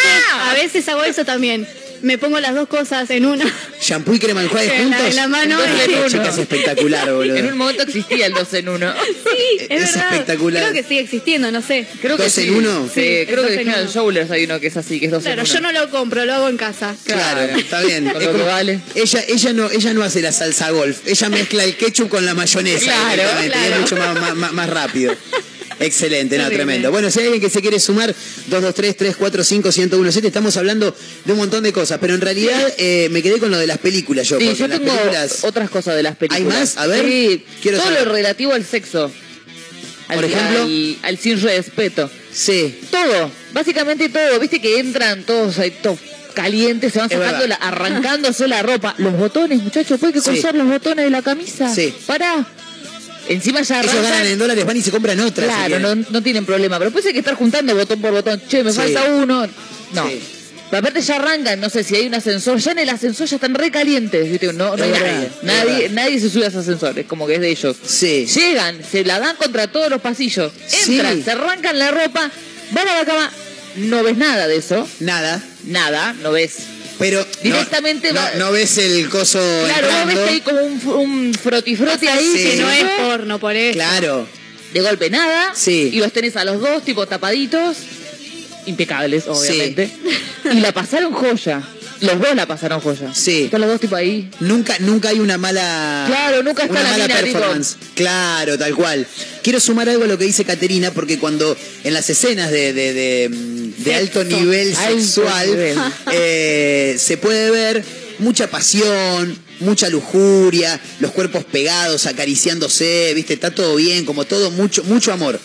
a veces hago eso también. Me pongo las dos cosas en una. Shampoo y crema En la- juntos. en la mano Dos en y- uno. Chica, es espectacular, boludo. En un momento existía el 2 en 1. Sí, es, Es verdad. espectacular. Creo que sigue existiendo, no sé. Creo que ¿Dos sí. en uno? Sí, Sí, el creo dos que en uno. Showlers hay uno que es así, que es 2 Claro, en 1. yo no lo compro, lo hago en casa. Claro, está bien. Con Es lo que como- vale. Ella, ella, no, ella no hace la salsa golf, ella mezcla el ketchup con la mayonesa. Claro, directamente, y claro. Es mucho más, más- más- más rápido. Excelente, no, tremendo. Bueno, si hay alguien que se quiere sumar, 223-345-1017, estamos hablando de un montón de cosas, pero en realidad eh, me quedé con lo de las películas yo, Sí, porque yo las películas... otras cosas de las películas. más? A ver, Sí, quiero todo saber. lo relativo al sexo. Al, Por ejemplo. al, al sin respeto. Sí, Todo, básicamente todo. Viste que entran todos ahí, todos calientes, se van sacando, la, arrancándose la ropa. Los botones, muchachos, puede que Sí. coser los botones de la camisa. Sí. Pará. Encima ya ellos ganan en dólares, van y se compran otras. si Claro, quieren. no, no tienen problema. Pero después hay que estar juntando botón por botón. Che, me Sí. falta uno. No. Sí. Pero aparte ya arrancan, no sé si hay un ascensor. Ya en el ascensor ya están recalientes. ¿viste? No, no hay Es verdad, nadie. es Nadie, verdad. nadie se sube a ese ascensor. Es como que es de ellos. Sí. Llegan, se la dan contra todos los pasillos. Entran, Sí. se arrancan la ropa, van a la cama. No ves nada de eso. Nada, Nada, no ves. Pero... no- Directamente no, va- no ves el coso Claro, vos ves hay como un, un froti-froti ahí Sí. que no es por porno, por eso. Claro. de golpe nada. Sí. Y los tenés a los dos, tipo tapaditos. Impecables, obviamente. Y la pasaron joya. Los dos la pasaron joya. Sí. Están los dos tipo ahí. Nunca, nunca hay una mala. Claro, nunca está una la mala mina, digo. performance. Claro, tal cual. Quiero sumar algo a lo que dice Caterina, porque cuando en las escenas de, de, de, de alto nivel Alto sexual nivel. eh, se puede ver mucha pasión, mucha lujuria, los cuerpos pegados, acariciándose, viste, está todo bien, como todo, mucho, mucho amor.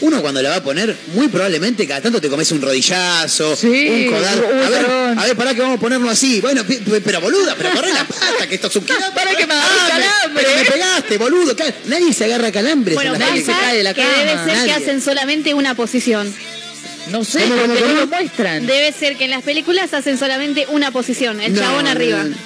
Uno cuando la va a poner, muy probablemente cada tanto te comes un rodillazo, Sí, un codazo. uy, A ver, a ver, pará que vamos a ponerlo así. Bueno, pero boluda, pero corre la pata, que esto es un quilombo. Para que me agarre Ah, calambre. Pero me pegaste, boludo. Nadie se agarra calambres Bueno, nadie se cae de la que cama. debe ser Nadie. que hacen solamente una posición. No sé, ¿Cómo, cómo, porque no lo muestran. Debe ser que en las películas hacen solamente una posición, el No, chabón no, arriba. No,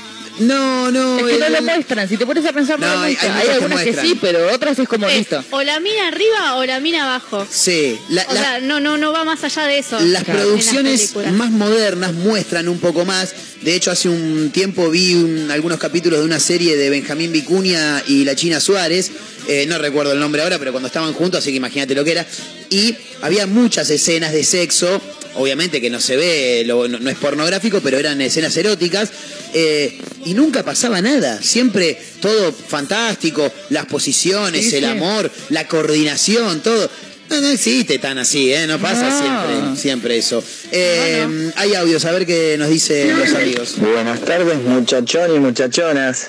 no. Es que no el- lo muestran. Si te pones a pensar, no, No, lo hay- muestran. hay Hay, muchas que algunas que, sí, pero otras es como Es listo. o la mina arriba o la mina abajo. Sí, la- O la- sea, no, no, no va más allá de eso. Las producciones más modernas muestran un poco más. De hecho, hace un tiempo vi un- algunos capítulos de una serie de Benjamín Vicuña y la China Suárez. Eh, no recuerdo el nombre ahora, pero cuando estaban juntos, así que imagínate lo que era. Y había muchas escenas de sexo. Obviamente que no se ve, lo- no, no es pornográfico, pero eran escenas eróticas. eh, y nunca pasaba nada. Siempre todo fantástico. Las posiciones, Sí, el sí. amor, la coordinación, todo. No, no existe tan así, ¿eh? No pasa No. siempre, siempre eso. Eh, Hay audios, a ver qué nos dicen los amigos. Buenas tardes, muchachón y muchachonas.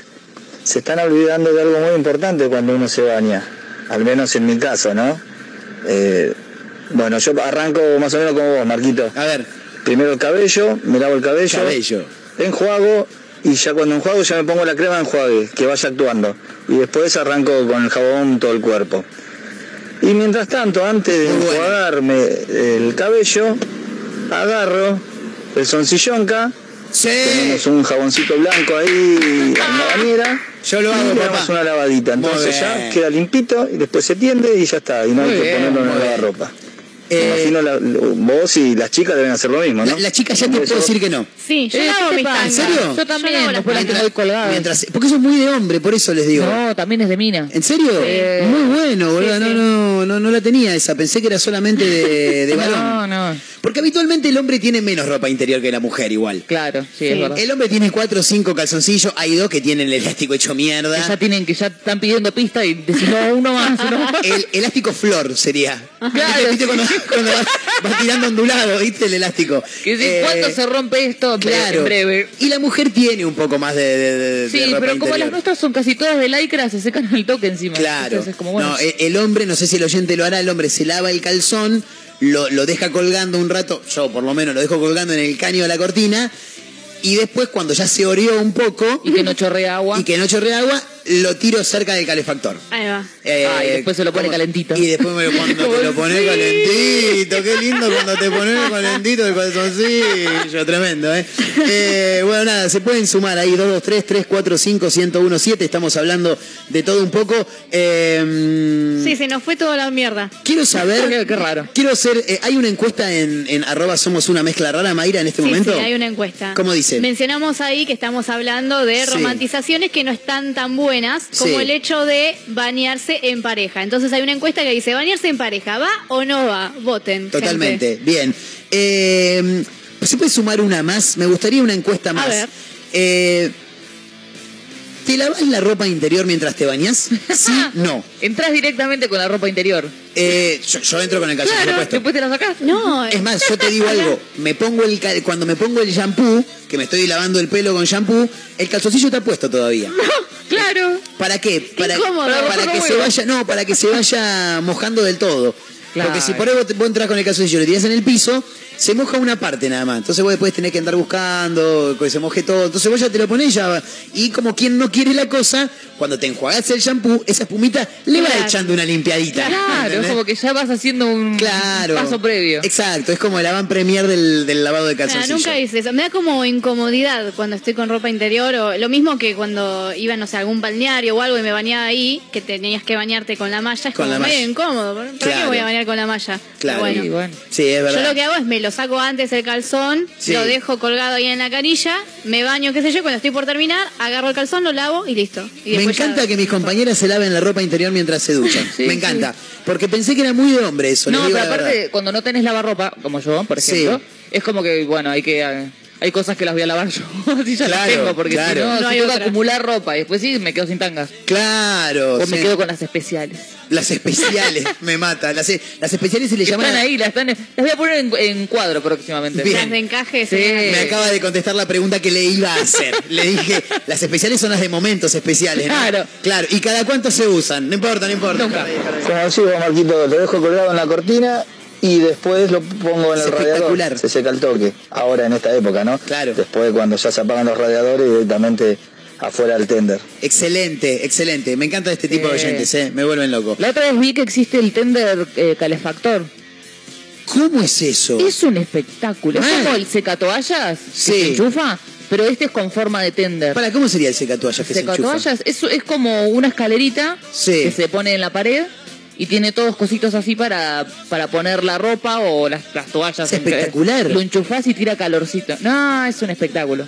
Se están olvidando de algo muy importante cuando uno se baña, al menos en mi caso, ¿no? Eh, bueno, yo arranco más o menos como vos, Marquito. A ver, Primero el cabello, me lavo el cabello, cabello. enjuago y ya cuando enjuago ya me pongo la crema de enjuague, que vaya actuando. Y después arranco con el jabón todo el cuerpo. Y mientras tanto, antes de bueno. enjuagarme el cabello, agarro el soncillonca, Sí, tenemos un jaboncito blanco ahí en la bañera. yo lo hago, y le damos papá. una lavadita. Entonces ya queda limpito y después se tiende y ya está. Y no hay que bien, ponerlo en la ropa. Eh, Imagino la- vos y las chicas deben hacer lo mismo, ¿no? La, la chica ya te puedo decir que no. Sí, yo Eh, lavo ¿qué te mis tangas. ¿En serio? Yo también, las después las colgadas. Mientras, porque eso es muy de hombre, por eso les digo. No, también es de mina. ¿En serio? Sí. Muy bueno, boludo. Sí, no, sí. no, no, no la tenía esa. Pensé que era solamente de, de varón. No, no. Porque habitualmente el hombre tiene menos ropa interior que la mujer, igual. Claro, sí, es verdad. El hombre tiene cuatro o cinco calzoncillos. Hay dos que tienen el elástico hecho mierda. Que ya tienen que ya están pidiendo pista y decís, no, uno más, uno más. El elástico flor sería. Claro, ¿Viste, cuando, cuando vas tirando ondulado, ¿viste? El elástico. Que decís, Eh, ¿cuándo se rompe esto? Claro. En breve. Y la mujer tiene un poco más de, de, de- de Sí, ropa pero como interior. las nuestras son casi todas de lycra, se secan al toque encima. Claro. Entonces es como, bueno, No, el, el hombre, no sé si el oyente lo hará, el hombre se lava el calzón, lo, lo deja colgando un rato, yo por lo menos lo dejo colgando en el caño de la cortina, y después cuando ya se oreó un poco y que no chorrea agua. y que no chorre agua, lo tiro cerca del calefactor. Ahí va. Eh, Ah, y después se lo pone calentito. Y después me, cuando te lo pones calentito, qué lindo cuando te pones calentito el calzoncillo, tremendo, ¿eh? Eh, Bueno, nada, se pueden sumar ahí 223 345 1017 estamos hablando de todo un poco. Eh, Sí, se nos fue toda la mierda. Quiero saber. Qué- qué raro. Quiero hacer. eh, hay una encuesta en, en arroba somos una mezcla rara, Mayra, en este Sí, momento. sí, hay una encuesta. ¿Cómo dice? Mencionamos ahí que estamos hablando de Sí. romantizaciones que no están tan buenas como Sí. el hecho de bañarse en pareja. Entonces hay una encuesta que dice, ¿bañarse en pareja va o no va? Voten. Totalmente. gente. Bien. Eh, ¿Se puede sumar una más? Me gustaría una encuesta más. ver. Eh, ¿Te lavas la ropa interior mientras te bañas? Sí, no. Entrás directamente con la ropa interior. Eh, yo, yo entro con el calzoncillo Claro, puesto. después te la sacás. No, Es más, yo te digo algo, me pongo el cal- cuando me pongo el shampoo, que me estoy lavando el pelo con shampoo, el calzoncillo está puesto todavía. Claro. ¿Para qué? Para, Incómodo. para Para que se vaya, no, para que se vaya mojando del todo. Claro. Porque si por ahí vos, te- vos entras con el calzoncillo y lo tirás en el piso, se moja una parte nada más. Entonces vos después tenés que andar buscando que se moje todo. Entonces vos ya te lo ponés ya. Y como quien no quiere la cosa, cuando te enjuagás el shampoo, esa espumita le va Claro. echando una limpiadita. Claro, es como que ya vas haciendo un Claro. paso previo. Exacto, es como el avant premier del, del lavado de Nah, calzoncillo. nunca hice eso. Me da como incomodidad cuando estoy con ropa interior o lo mismo que cuando iba, no sé, a algún balneario o algo y me bañaba ahí, que tenías que bañarte con la malla. Es Con como medio incómodo. ¿Para qué Claro. me voy a bañar con la malla? Claro. Sí, bueno. Sí, es verdad. Yo lo que hago es me lo saco antes el calzón, Sí. lo dejo colgado ahí en la canilla, me baño, qué sé yo, cuando estoy por terminar, agarro el calzón, lo lavo y listo. Y encanta que mis compañeras se laven la ropa interior mientras se duchan. Sí, Me encanta. Porque pensé que era muy de hombre eso. No, pero aparte, cuando no tenés lavarropa, como yo, por ejemplo, es como que, bueno, hay que eh, hay cosas que las voy a lavar yo. Así ya las Claro, tengo, porque claro. si no, No si hay tengo que otra. acumular ropa y después sí me quedo sin tangas. Claro. O me sí. quedo con las especiales. Las especiales, me mata. Las, las especiales se le llaman... Están ahí, las, están, las voy a poner en, en cuadro próximamente. Bien. Las de encaje. Sí. se- Me acaba de contestar la pregunta que le iba a hacer. Le dije, las especiales son las de momentos especiales. ¿no? Claro. Claro. ¿Y cada cuánto se usan? No importa, no importa. Nunca. Como sigo, Marquito, lo dejo colgado en la cortina y después lo pongo en Es el espectacular. radiador. Se seca el toque. Ahora en esta época, ¿no? Claro. Después cuando ya se apagan los radiadores directamente afuera del tender. Excelente, excelente. Me encanta este tipo de oyentes, ¿eh? Me vuelven loco. La otra vez vi que existe el tender eh, calefactor. ¿Cómo es eso? Es un espectáculo. Es Mal. como el secatoallas Sí. que se enchufa, pero este es con forma de tender. Para, ¿cómo sería el secatoallas que se enchufa? Secatoallas es, es como una escalerita Sí. que se pone en la pared y tiene todos cositos así para, para poner la ropa o las, las toallas. Es espectacular. Lo enchufás y tira calorcito. No, es un espectáculo.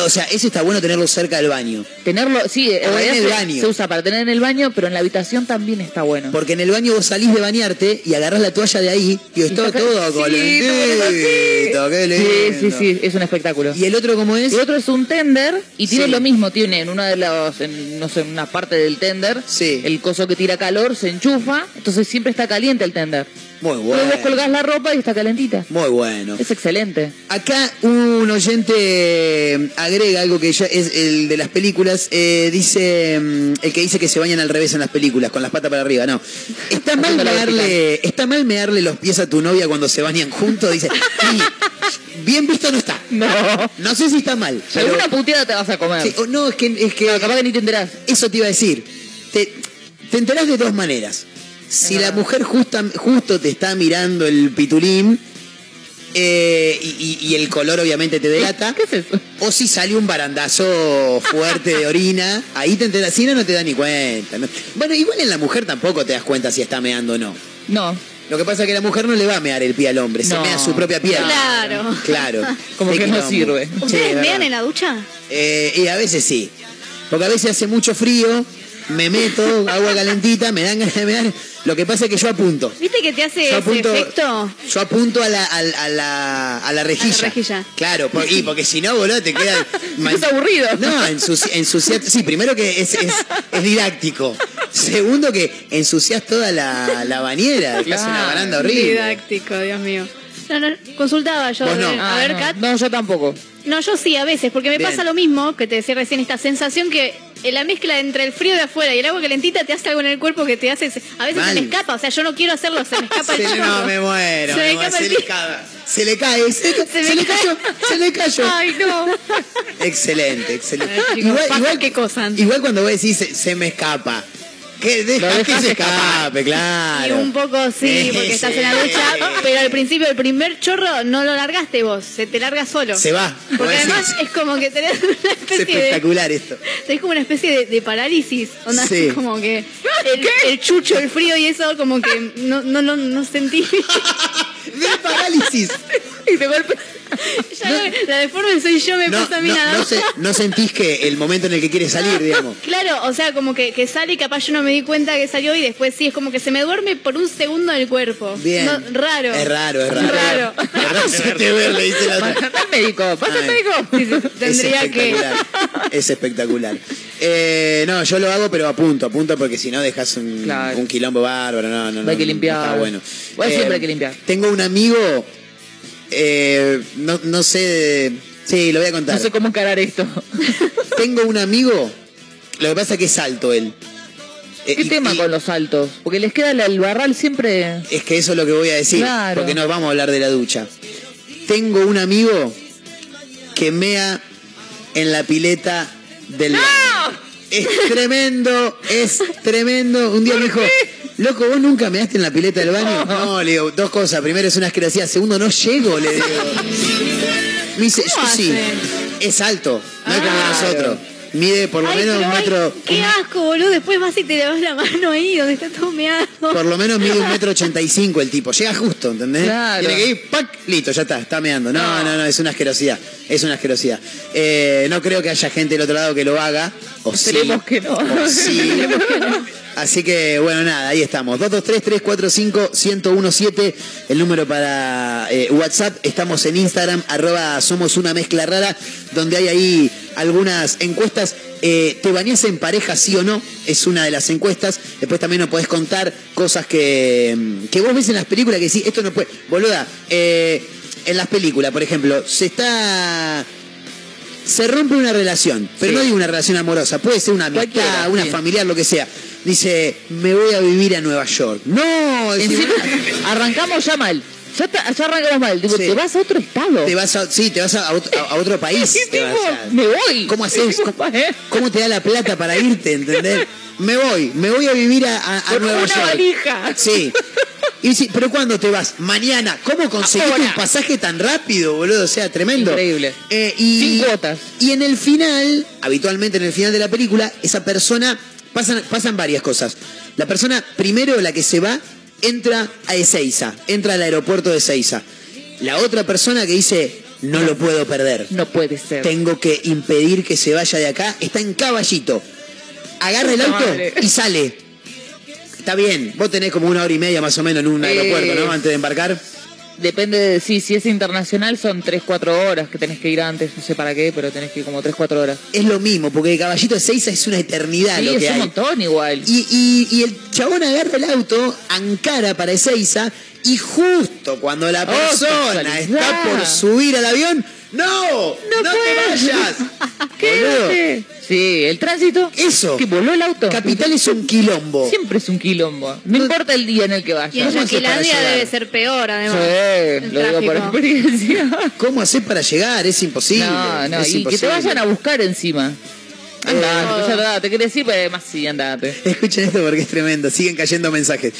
O sea, ese está bueno tenerlo cerca del baño. Tenerlo, sí, en el se, baño. se usa para tener en el baño, pero en la habitación también está bueno. Porque en el baño vos salís de bañarte y agarrás la toalla de ahí y está saca- todo Sí, calentito, todo qué Sí, lindo. sí, sí, es un espectáculo. ¿Y el otro cómo es? El otro es un tender y tiene Sí. lo mismo, tiene en una de los, en, no sé, en una parte del tender, Sí. el coso que tira calor se enchufa, entonces siempre está caliente el tender. Muy Luego vos bueno. colgás la ropa y está calentita. Muy bueno. Es excelente. Acá un oyente agrega algo que ya es el de las películas. eh, dice mm, el que dice que se bañan al revés en las películas, con las patas para arriba. No. Está mal mearle, está mal mearle los pies a tu novia cuando se bañan juntos. Dice, "Sí, bien visto no está. No. No sé si está mal. pero- Alguna puteada te vas a comer. Sí, no, es que, es que Claro, capaz que ni te enterás. eso te iba a decir. Te, te enterás de dos maneras. Si la mujer justa- justo te está mirando el pitulín eh, y, y- y el color obviamente te delata, ¿Qué es eso? o si sale un barandazo fuerte de orina, ahí te enteras. Si no, no te da ni cuenta. ¿no? Bueno, igual en la mujer tampoco te das cuenta si está meando o no. No. Lo que pasa es que la mujer no le va a mear el pie al hombre, se No. mea su propia piel. Claro. Claro. Como que no sirve. ¿Ustedes verdad. vean en la ducha? Eh, y a veces sí. Porque a veces hace mucho frío, me meto, agua calentita, me dan ganas de mear. Lo que pasa es que yo apunto. ¿Viste que te hace Yo ese efecto? yo apunto a la, a, la- a la, a la rejilla. rejilla. Claro, por- y porque si no, boludo, te queda... Es aburrido. No, ensuci- ensuciar... Sí, primero que es, es, es didáctico. Segundo que ensucias toda la, la bañera. hace una Claro. baranda horrible. Didáctico, Dios mío. No, no, consultaba yo. Vos no. a Ah, ver, no. Kat. No, yo tampoco. No, yo sí, a veces, porque me Bien. pasa lo mismo que te decía recién, esta sensación que la mezcla entre el frío de afuera y el agua calentita te hace algo en el cuerpo que te hace. A veces Mal. se me escapa, o sea, yo no quiero hacerlo, se me escapa el Se no, me muero. Se me escapa se el le cae. Se le cae. Se, le- Se se me le cae. cayó. Se le cayó. Ay, no. Excelente, excelente. Ay, chicos, pasa qué cosa. igual cuando vos decís se me escapa. Que deja Lo que dejas se escape, claro. Y un poco sí, porque Sí, estás en la ducha, pero al principio el primer chorro no lo largaste vos, se te larga solo. Se va. Porque además es como que tenés una es especie de... espectacular esto. Tenés como una especie de, de parálisis, onda, Sí. como que el, el chucho, el frío y eso como que no, no, no, no sentí. De parálisis. Y de golpe. Ya la deforme soy yo, me No, pasa a mí no, nada no, más. se- no sentís que el momento en el que quieres salir, digamos. Claro, o sea, como que, que sale y capaz yo no me di cuenta que salió y después sí, es como que se me duerme por un segundo el cuerpo. Bien. No, raro. Es raro, es raro. Raro. Es raro hacerte ver, le dice la otra. Pasa al médico, pasa al médico. Sí, sí, tendría es que. espectacular. Es espectacular. Eh, no, yo lo hago, pero apunto, apunto porque si no dejas un, Claro. un quilombo bárbaro. No, no, no. Hay que no limpiar. Está bueno. Bueno, siempre hay que limpiar. Tengo un amigo, eh, no, no sé. Sí, lo voy a contar. No sé cómo encarar esto. Tengo un amigo, lo que pasa es que es alto él. Eh, ¿Qué y- tema y- con los saltos? Porque les queda el barral siempre. Es que eso es lo que voy a decir, Claro. porque nos vamos a hablar de la ducha. Tengo un amigo que mea en la pileta del baño. Es tremendo, es tremendo. Un día me dijo, loco, ¿vos nunca measte en la pileta del baño? No, le digo, dos cosas. Primero es una asquerosidad. Segundo, no llego, le digo. Me dice, yo ¿Cómo sí. hace? Es alto, no es como Ah. nosotros. Mide por lo Ay, menos pero un ay, metro. qué asco, boludo. Después vas y te lavas la mano ahí donde está todo meado. Por lo menos mide un metro ochenta y cinco el tipo. Llega justo, ¿entendés? Claro. Tiene que ir, ¡pac! Listo, ya está, está meando. No, no, no, es una asquerosidad. Es una asquerosidad. Eh, no creo que haya gente del otro lado que lo haga. O sí. Esperemos que no. O sí. Así que, bueno, nada, ahí estamos. 223-345-1017, el número para eh, WhatsApp. Estamos en Instagram, arroba somos una mezcla rara, donde hay ahí algunas encuestas. Eh, ¿Te bañás en pareja, sí o no? Es una de las encuestas. Después también nos podés contar cosas que, mm, que vos ves en las películas que sí, esto no puede. Boluda, eh, en las películas, por ejemplo, se está se rompe una relación, pero Sí. no digo una relación amorosa, puede ser una amistad, una sí. familiar, lo que sea. Dice, me voy a vivir a Nueva York. No, Encima, arrancamos ya mal. Ya, arrancamos mal. Digo, Sí. te vas a otro estado. te vas a, sí, te vas a, a otro, a otro país. Y te vas tipo, a- me voy. ¿Cómo haces? Y ¿Cómo, tipo, ¿eh? cómo te da la plata para irte, entendés? Me voy, me voy a vivir a, a- a Con Nueva una York. valija. Sí. Y sí, pero ¿cuándo te vas? Mañana. ¿Cómo conseguiste Ahora. un pasaje tan rápido, boludo? O sea, tremendo. Increíble. Eh, y, Sin cuotas. Y en el final, habitualmente en el final de la película, esa persona, pasan, pasan varias cosas. La persona, primero la que se va, entra a Ezeiza, entra al aeropuerto de Ezeiza. La otra persona que dice, no lo puedo perder. No puede ser. Tengo que impedir que se vaya de acá. Está en caballito. Agarra el auto madre. y sale. Está bien, vos tenés como una hora y media más o menos en un Eh. aeropuerto, ¿no? Antes de embarcar. Depende de sí, si es internacional son 3, 4 horas que tenés que ir antes, no sé para qué, pero tenés que ir como 3, 4 horas. Es lo mismo, porque de caballito de Ezeiza es una eternidad Sí, lo es que un hay. montón igual. Y, y- y el chabón agarra el auto, ancara para Ezeiza, y justo cuando la Oh, persona está por subir al avión, ¡no! ¡No, te vayas! Boludo, Quédate. Sí, el tránsito. Eso. Que voló el auto. Capital es un quilombo. Siempre es un quilombo. No importa el día en el que Y en vayas. ¿Cómo haces para Yanquilandia llegar? debe ser peor, además. Sí, lo digo por experiencia. ¿Cómo haces para llegar? Es imposible. No, no, es y que te vayan a buscar encima. Andate, Eh. pues ya te querés ir, pero además sí, andate. Escuchen esto porque es tremendo. Siguen cayendo mensajes.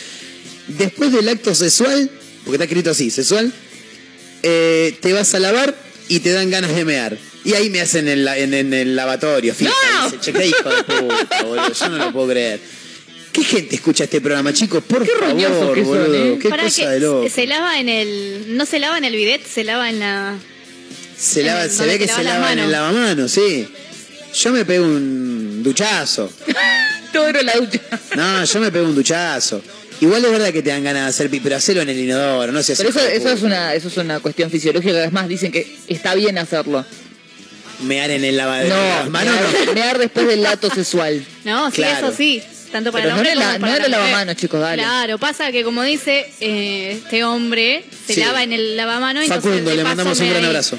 Después del acto sexual, porque está escrito así, sexual, eh, te vas a lavar y te dan ganas de mear. Y ahí me hacen en, la- en- en el lavatorio. Fija, ¡No! dice, che, qué hijo de puta, boludo. Yo no lo puedo creer. ¿Qué gente escucha este programa, chicos? Por Qué favor, que son, boludo. ¿eh? Qué Para cosa de loco. se lava en el. No se lava en el bidet, se lava en la. Se, lava- en se ve que se lava en el manos. lavamanos, sí. Yo me pego un duchazo. Todo era la ducha. No, yo me pego un duchazo. Igual es verdad que te dan ganas de hacer pi, pero hacelo en el inodoro, no seas Pero eso, eso, es una, eso es una cuestión fisiológica. Además, dicen que está bien hacerlo. Mear en el lavadero. No, las manos mear, no. mear después del lato sexual. No, sí, Claro. eso sí. Tanto para Pero el hombre no era como la- para no era la mujer. lavamanos, chicos, dale. Claro, pasa que como dice eh, este hombre, se Sí. lava en el lavamano y Facundo, entonces de le paso mandamos un gran ahí. abrazo.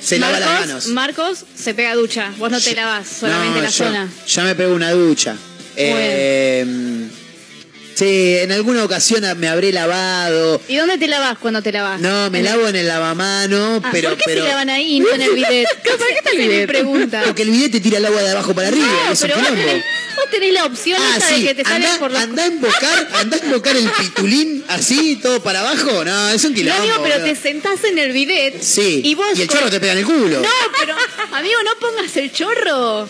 Se lava las Marcos- manos. Marcos se pega ducha, vos no te Yo- lavas, solamente No, la yo- zona. Ya me pego una ducha. Eh, sí, en alguna ocasión me habré lavado. ¿Y dónde te lavas cuando te lavas? No, me lavo en el lavamano, Ah, pero. ¿Por qué pero se lavan ahí y no en el bidet? ¿Para qué está el Esa es mi bidet? pregunta. Porque el bidet te tira el agua de abajo para arriba. No, es un pero vos tenés, vos tenés la opción Ah, esa sí, de que te sales por los... andá a embocar, andá a embocar el pitulín así, todo para abajo. No, es un No, quilombo. amigo, pero te sentás en el bidet. Sí, Y vos el con- chorro te pega en el culo. No, pero, amigo, no pongas el chorro.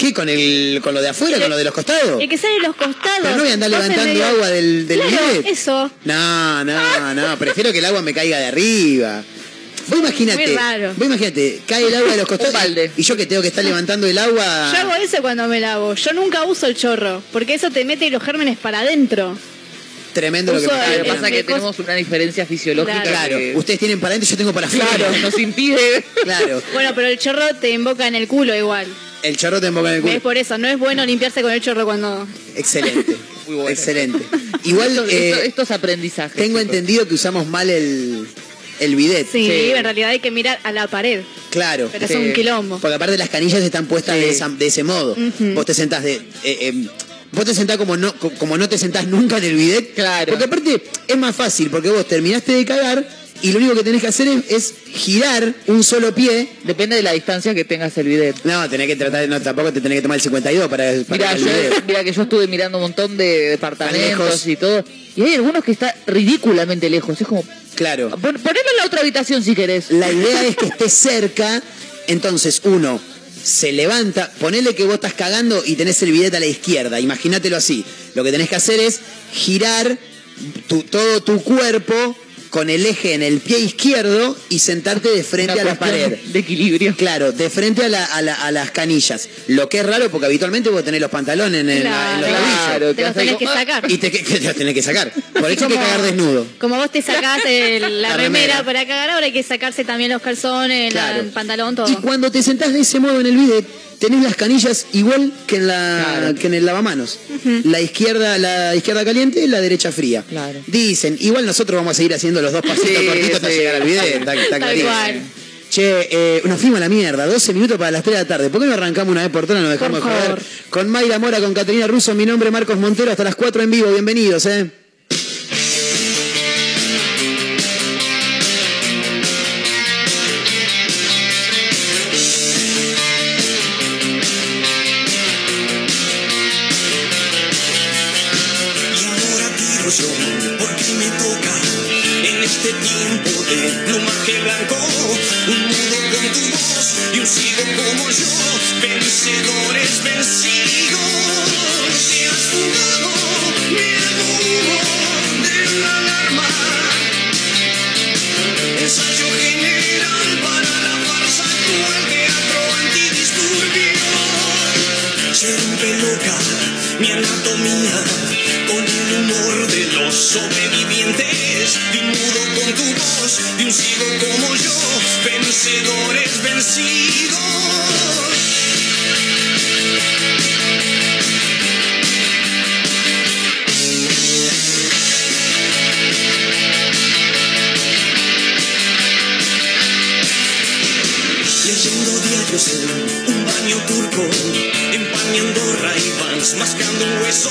¿Qué? ¿Con, el, ¿Con lo de afuera? ¿Con lo de los costados? El que sale de los costados. Pero no voy a andar levantando medio- agua del, del Claro, bidet. eso. No, no, no. Prefiero que el agua me caiga de arriba. Vos imagínate. Vos imagínate, cae el agua de los costados. Y yo que tengo que estar levantando el agua. Yo hago eso cuando me lavo. Yo nunca uso el chorro, porque eso te mete los gérmenes para adentro. Tremendo lo que Uso me Lo que pasa es que tenemos una diferencia fisiológica. Claro, que- ustedes tienen para adentro, yo tengo para afuera. claro, nos impide. Claro. Bueno, pero el chorro te invoca en el culo igual. El chorro te emboca en el Es por eso, no es bueno limpiarse con el chorro cuando... Excelente. Muy bueno. Excelente. Igual Esto- eh, esto- estos aprendizajes. tengo chicos. entendido que usamos mal el, el bidet. Sí, Sí. en realidad hay que mirar a la pared. Claro. Pero Sí. es un quilombo. Porque aparte las canillas están puestas Sí. de, esa- de ese modo. Vos te sentás de. eh, eh, vos te sentás como no, co- como no te sentás nunca en el bidet. Claro. Porque aparte es más fácil, porque vos terminaste de cagar y lo único que tenés que hacer es, es girar un solo pie. Depende de la distancia que tengas el bidet. No, tenés que tratar, no, tampoco te tenés que tomar el 52 para, para Mira, el yo, mira que yo estuve mirando un montón de departamentos y todo. Y hay algunos que están ridículamente lejos. Es como, Claro. pon- ponelo en la otra habitación si querés. La idea es que estés cerca, entonces uno se levanta, ponele que vos estás cagando y tenés el bidet a la izquierda, imagínatelo así. Lo que tenés que hacer es girar tu- todo tu cuerpo con el eje en el pie izquierdo y sentarte de frente Una a la pared. De equilibrio. Claro, de frente a, la- a la- a las canillas. Lo que es raro porque habitualmente vos tenés los pantalones en, el- Claro. en los. Claro, Te los tenés que sacar. Y te, que- que te los tenés que sacar. Por eso hay que cagar desnudo. Como vos te sacás el- la, La remera, remera. para cagar, ahora hay que sacarse también los calzones, Claro. el pantalón, todo. Y cuando te sentás de ese modo en el bidet, tenés las canillas igual que en la que en el lavamanos. La izquierda, la izquierda caliente y la derecha fría. Claro. Dicen, igual nosotros vamos a seguir haciendo los dos pasitos Sí, cortitos hasta llegar al bidet. Está, está clarísimo. Che, eh, nos fuimos a la mierda, 12 minutos para las 3 de la tarde. ¿Por qué no arrancamos una vez por todas? Nos dejamos Por de joder. Con Mayra Mora, con Caterina Russo, mi nombre es Marcos Montero, hasta las 4 en vivo. Bienvenidos, eh. Yo, porque me toca en este tiempo de plumaje blanco. Un mundo con tu voz y un sigo como yo, vencedores vencidos. De un ciego como yo, vencedores vencidos. Leyendo diarios en un baño turco, empañando ray mascando un hueso.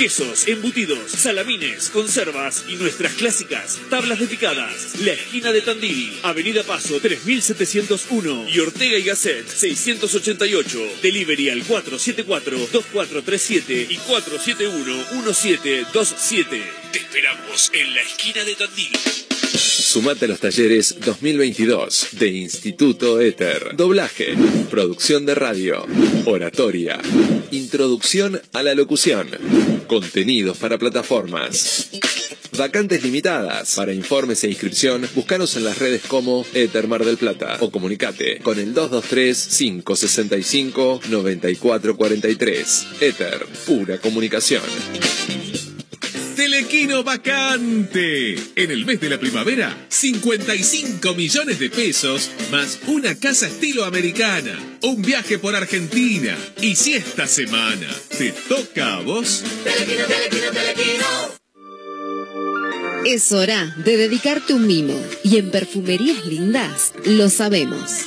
Quesos, embutidos, salamines, conservas y nuestras clásicas tablas de picadas. La esquina de Tandil, Avenida Paso 3701 y Ortega y Gasset 688. Delivery al 474-2437 y 471-1727. Te esperamos en la esquina de Tandil. Sumate a los talleres 2022 de Instituto Éter. Doblaje, producción de radio, oratoria, introducción a la locución, contenidos para plataformas. Vacantes limitadas. Para informes e inscripción, búscanos en las redes como Éter Mar del Plata o comunicate con el 223-565-9443. Éter, pura comunicación. Telequino vacante. En el mes de la primavera, 55 millones de pesos más una casa estilo americana, un viaje por Argentina. Y si esta semana te toca a vos. Telequino, telequino, telequino. Es hora de dedicarte un mimo y en Perfumerías Lindas lo sabemos.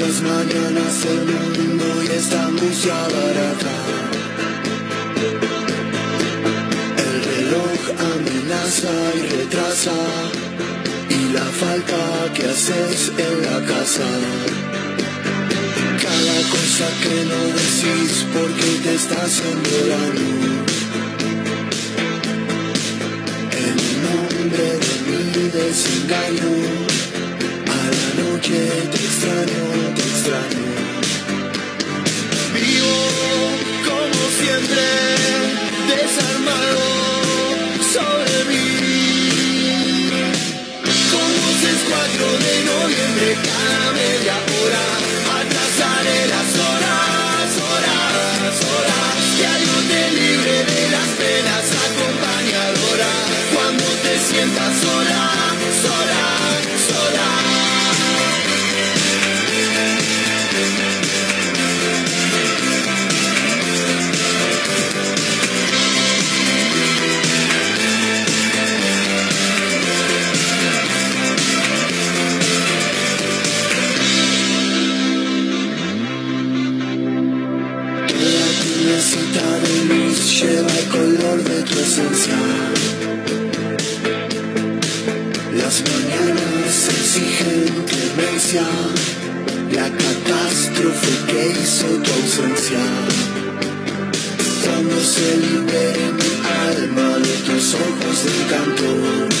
Las mañanas el mundo y esta música barata. El reloj amenaza y retrasa. Y la falta que haces en la casa. Cada cosa que no decís porque te está haciendo daño. En nombre de mi desengaño. Noche te extraño, te extraño. Vivo como siempre, desarmado sobre mí. Como es 4 de noviembre, cada fuerte que hizo tu ausencia. Cuando se libere mi alma de tus ojos de canto.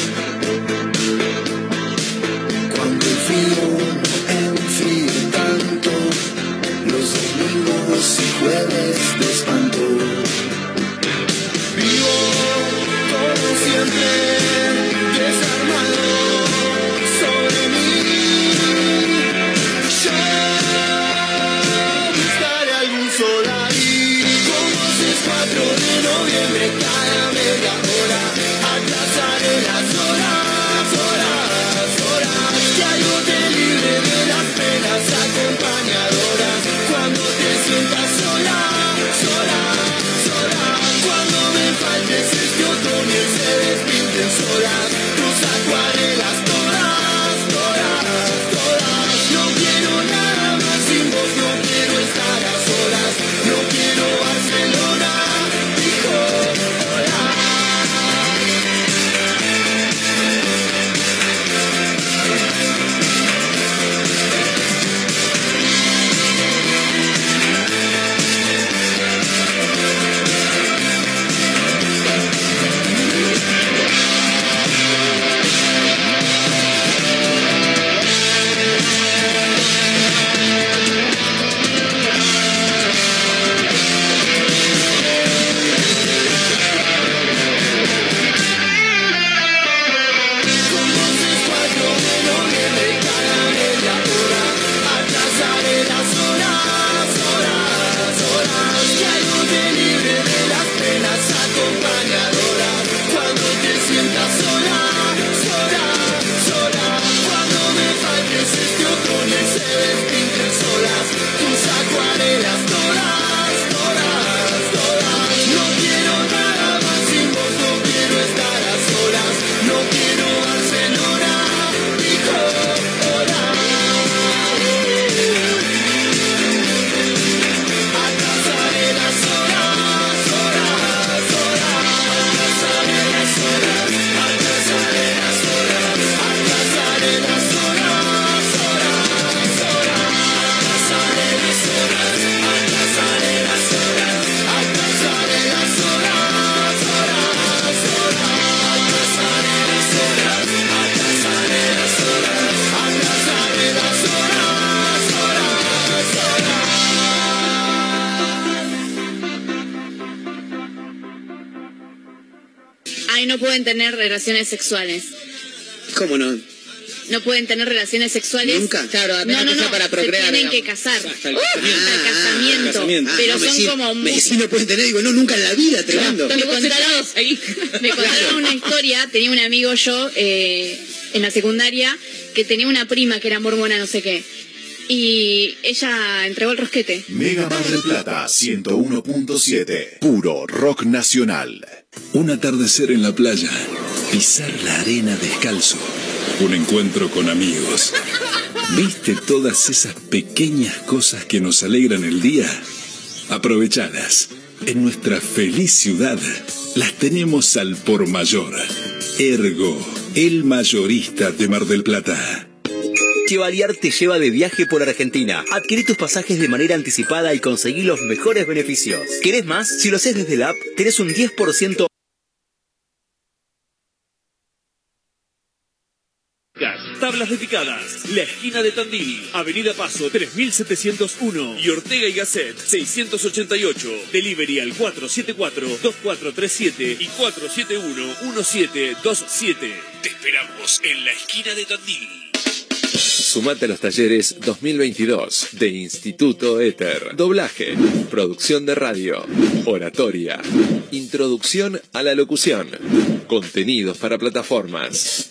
Relaciones sexuales. ¿Cómo no? No pueden tener relaciones sexuales. ¿Nunca? Claro, a No, menos no, que sea no. para se procrear, tienen que casar. Hasta el Uh, casamiento. hasta el casamiento. casamiento. Pero Ah, no, me son como Me muy- no pueden tener, digo, no, nunca en la vida, tremendo. Me contaron, me contaron una historia, tenía un amigo yo eh, en la secundaria que tenía una prima que era mormona, no sé qué. Y ella entregó el rosquete. Mega Mar del Plata 101.7. Puro rock nacional. Un atardecer en la playa. Pisar la arena descalzo. Un encuentro con amigos. ¿Viste todas esas pequeñas cosas que nos alegran el día? Aprovechadas. En nuestra feliz ciudad las tenemos al por mayor. Ergo, el mayorista de Mar del Plata. Chevalier te lleva de viaje por Argentina. Adquirí tus pasajes de manera anticipada y conseguí los mejores beneficios. ¿Querés más? Si lo haces desde la app, tenés un 10% Tablas de picadas, la esquina de Tandil, Avenida Paso 3701 y Ortega y Gasset 688. Delivery al 474-2437 y 471-1727. Te esperamos en la esquina de Tandil. Sumate a los talleres 2022 de Instituto Éter. Doblaje, producción de radio, oratoria, introducción a la locución, contenidos para plataformas.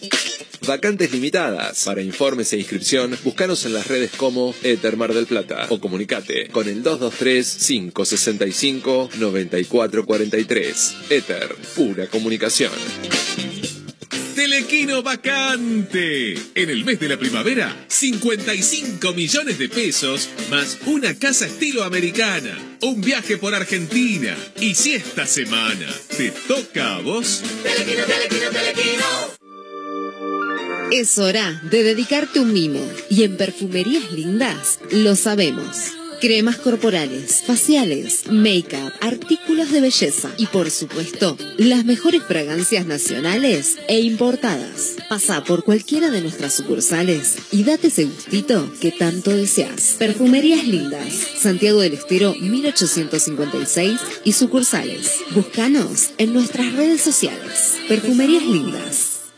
Vacantes limitadas. Para informes e inscripción, búscanos en las redes como Éter Mar del Plata o comunicate con el 223-565-9443. Éter, pura comunicación. Telequino vacante. En el mes de la primavera, 55 millones de pesos más una casa estilo americana, un viaje por Argentina. Y si esta semana te toca a vos, Telequino, telequino, telequino. Es hora de dedicarte un mimo y en Perfumerías Lindas lo sabemos. Cremas corporales, faciales, make-up, artículos de belleza y por supuesto, las mejores fragancias nacionales e importadas. Pasa por cualquiera de nuestras sucursales y date ese gustito que tanto deseas. Perfumerías Lindas, Santiago del Estero 1856 y sucursales. Búscanos en nuestras redes sociales. Perfumerías Lindas.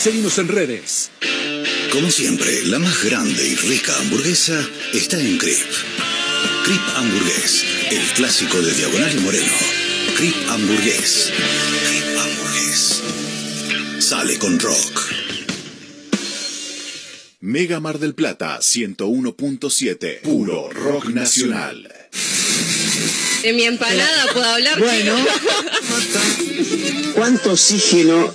Seguimos en redes. Como siempre, la más grande y rica hamburguesa está en Crip. Crip Hamburgués, el clásico de Diagonal y Moreno. Crip Hamburgués. Crip Hamburgués. Sale con rock. Mega Mar del Plata 101.7. Puro rock nacional. De mi empanada puedo hablar. Bueno. ¿Cuánto oxígeno?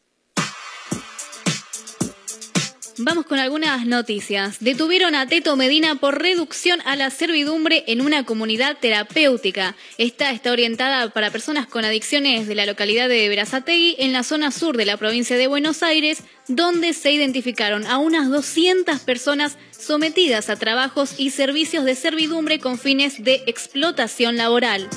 Vamos con algunas noticias. Detuvieron a Teto Medina por reducción a la servidumbre en una comunidad terapéutica. Esta está orientada para personas con adicciones de la localidad de Verazategui, en la zona sur de la provincia de Buenos Aires, donde se identificaron a unas 200 personas sometidas a trabajos y servicios de servidumbre con fines de explotación laboral.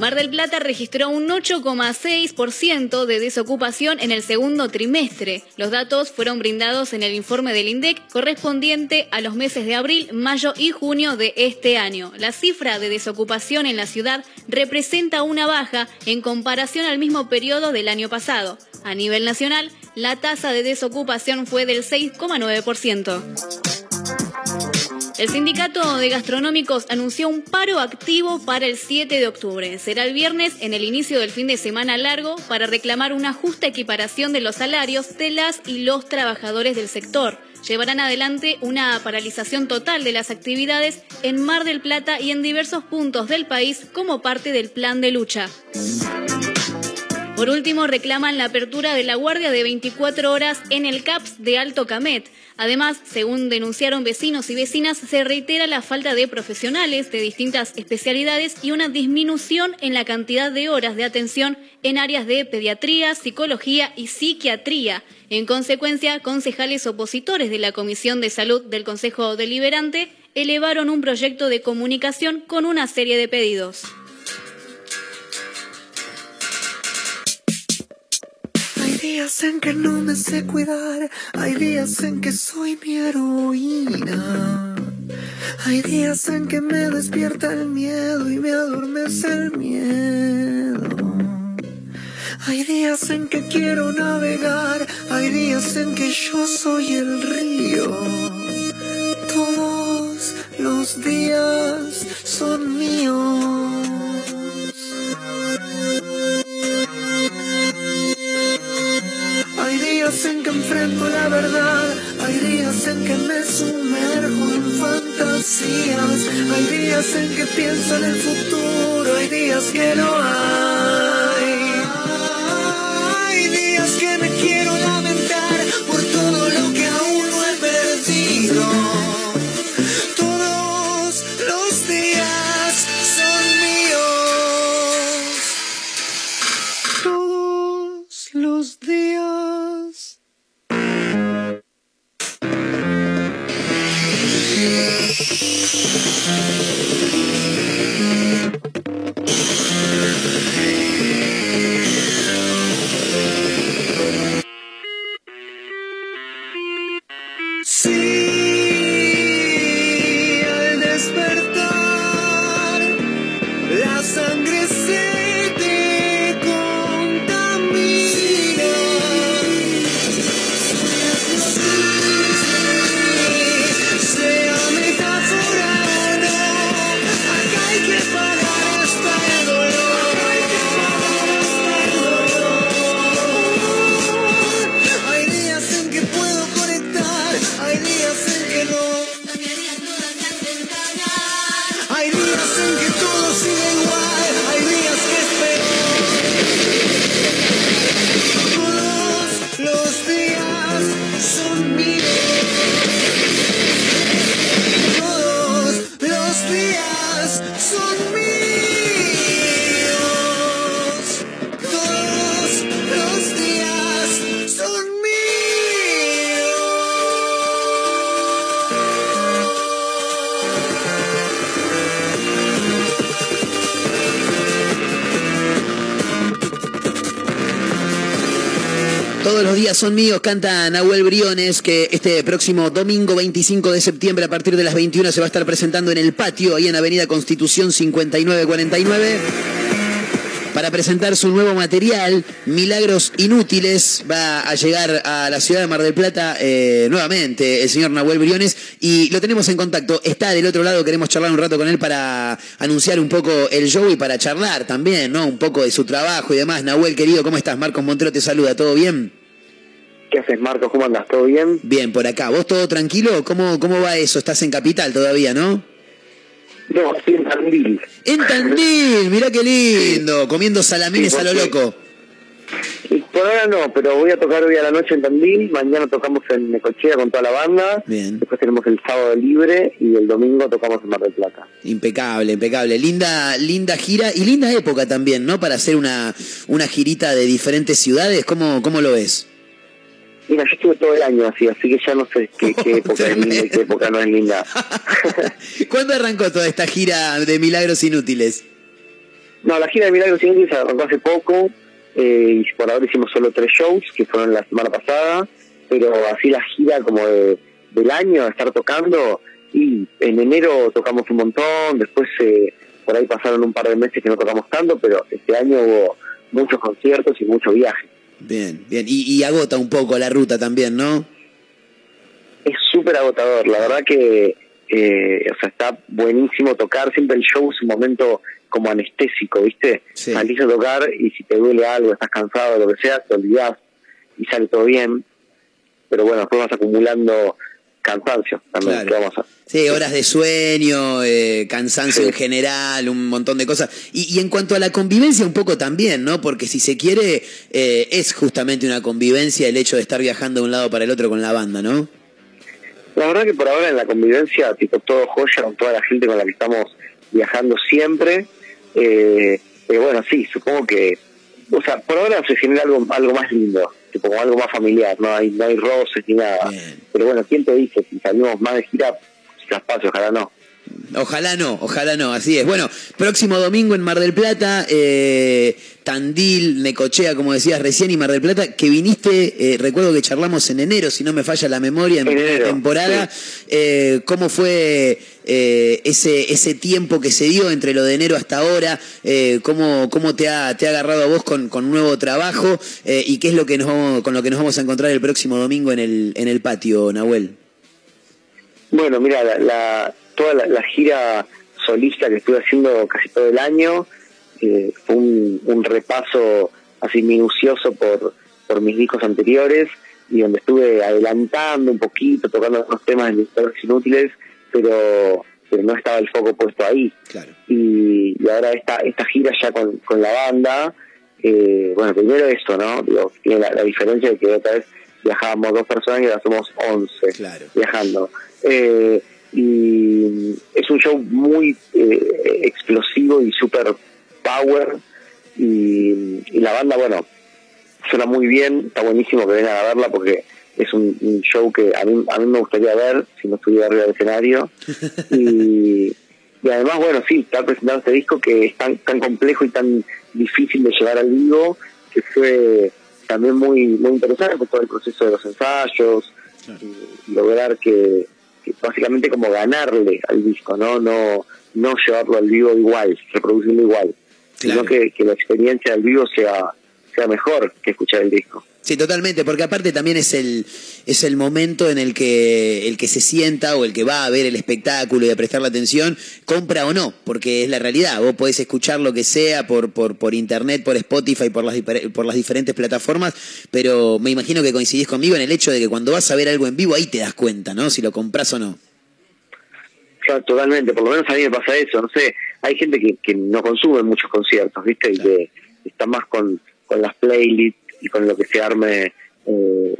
Mar del Plata registró un 8,6% de desocupación en el segundo trimestre. Los datos fueron brindados en el informe del INDEC correspondiente a los meses de abril, mayo y junio de este año. La cifra de desocupación en la ciudad representa una baja en comparación al mismo periodo del año pasado. A nivel nacional, la tasa de desocupación fue del 6,9%. El sindicato de gastronómicos anunció un paro activo para el 7 de octubre. Será el viernes en el inicio del fin de semana largo para reclamar una justa equiparación de los salarios de las y los trabajadores del sector. Llevarán adelante una paralización total de las actividades en Mar del Plata y en diversos puntos del país como parte del plan de lucha. Por último, reclaman la apertura de la guardia de 24 horas en el CAPS de Alto Camet. Además, según denunciaron vecinos y vecinas, se reitera la falta de profesionales de distintas especialidades y una disminución en la cantidad de horas de atención en áreas de pediatría, psicología y psiquiatría. En consecuencia, concejales opositores de la Comisión de Salud del Consejo Deliberante elevaron un proyecto de comunicación con una serie de pedidos. Días en que no me sé cuidar, hay días en que soy mi heroína. Hay días en que me despierta el miedo y me adormece el miedo. Hay días en que quiero navegar, hay días en que yo soy el río. Todos los días son míos. Días en que enfrento la verdad, hay días en que me sumerjo en fantasías, hay días en que pienso en el futuro, hay días que no hay. Son míos, canta Nahuel Briones, que este próximo domingo 25 de septiembre a partir de las 21 se va a estar presentando en el patio, ahí en Avenida Constitución 5949. Para presentar su nuevo material, Milagros Inútiles, va a llegar a la ciudad de Mar del Plata eh, nuevamente el señor Nahuel Briones y lo tenemos en contacto. Está del otro lado, queremos charlar un rato con él para anunciar un poco el show y para charlar también, ¿no? Un poco de su trabajo y demás. Nahuel, querido, ¿cómo estás? Marcos Montero te saluda, ¿todo bien? ¿Qué haces, Marcos? ¿Cómo andas? ¿Todo bien? Bien, por acá. ¿Vos todo tranquilo? ¿Cómo, cómo va eso? Estás en Capital todavía, ¿no? No, estoy en Tandil. En Tandil, mirá qué lindo, comiendo salamines Sí, a lo loco. Y por ahora no, pero voy a tocar hoy a la noche en Tandil, mañana tocamos en Necochea con toda la banda, Bien. después tenemos el sábado libre y el domingo tocamos en Mar del Plata. Impecable, impecable. Linda, linda gira y linda época también, ¿no? Para hacer una, una girita de diferentes ciudades. ¿Cómo, cómo lo ves? Mira, yo estuve todo el año así, así que ya no sé qué, qué época es linda y qué época no es linda. ¿Cuándo arrancó toda esta gira de Milagros Inútiles? No, la gira de Milagros Inútiles arrancó hace poco eh, y por ahora hicimos solo tres shows que fueron la semana pasada, pero así la gira como de, del año, estar tocando, y en enero tocamos un montón, después eh, por ahí pasaron un par de meses que no tocamos tanto, pero este año hubo muchos conciertos y mucho viaje. Bien, bien. Y, y agota un poco la ruta también, ¿no? es súper agotador. La verdad que, eh, o sea, está buenísimo tocar. Siempre el show es un momento como anestésico, ¿viste? Salís a tocar y si te duele algo, estás cansado, lo que sea, te olvidás y sale todo bien. Pero bueno, después vas acumulando cansancio también. Claro. ¿qué vamos a hacer? Sí, horas de sueño, eh, cansancio en general, un montón de cosas. Y, y en cuanto a la convivencia, un poco también, ¿no? Porque si se quiere, eh, es justamente una convivencia el hecho de estar viajando de un lado para el otro con la banda, ¿no? La verdad que por ahora en la convivencia, tipo todo joya con toda la gente con la que estamos viajando siempre. Eh, pero bueno, sí, supongo que, o sea, por ahora se genera algo, algo más lindo, como algo más familiar, no hay, no hay roces ni nada. Pero bueno, ¿quién te dice? Si salimos más de gira, capaz, ojalá no. Ojalá no, ojalá no, así es. Bueno, próximo domingo en Mar del Plata, eh, Tandil, Necochea, como decías recién, y Mar del Plata, que viniste, eh, recuerdo que charlamos en enero, si no me falla la memoria, en primera temporada. Eh, ¿Cómo fue eh, ese, ese tiempo que se dio entre lo de enero hasta ahora? ¿Cómo, cómo te, ha, te ha agarrado a vos con, con un nuevo trabajo? ¿Y qué es lo que nos vamos- con lo que nos vamos a encontrar el próximo domingo en el, en el patio, Nahuel? Bueno, mira, la, la- toda la, la gira solista que estuve haciendo casi todo el año eh, fue un, un repaso así minucioso por, por mis discos anteriores y donde estuve adelantando un poquito, tocando algunos temas de mis inútiles, pero, pero no estaba el foco puesto ahí. Y, y ahora esta, esta gira ya con, con la banda, eh, bueno, primero esto, ¿no? Digo, tiene la, la diferencia de que otra vez viajábamos dos personas y ahora somos 11 viajando. Eh, y es un show muy eh, explosivo y super power. Y, y la banda, bueno, suena muy bien, está buenísimo que vengan a verla porque es un, un show que a mí, a mí me gustaría ver si no estuviera arriba del escenario. Y, y además, bueno, sí, está presentando este disco que es tan, tan complejo y tan difícil de llevar al vivo, que fue también muy muy interesante por todo el proceso de los ensayos, y lograr que básicamente como ganarle al disco, ¿no? No, no llevarlo al vivo igual, reproducirlo igual, sino que, que la experiencia del vivo sea, sea mejor que escuchar el disco. Sí, totalmente, porque aparte también es el, es el momento en el que el que se sienta o el que va a ver el espectáculo y a prestar la atención, compra o no, porque es la realidad. Vos podés escuchar lo que sea por, por, por internet, por Spotify, por las, por las diferentes plataformas, pero me imagino que coincidís conmigo en el hecho de que cuando vas a ver algo en vivo ahí te das cuenta, ¿no? Si lo compras o no. Claro, totalmente, por lo menos a mí me pasa eso, no sé, hay gente que, que no consume muchos conciertos, ¿viste? Y que está más con, con las playlists y con lo que se arme, eh,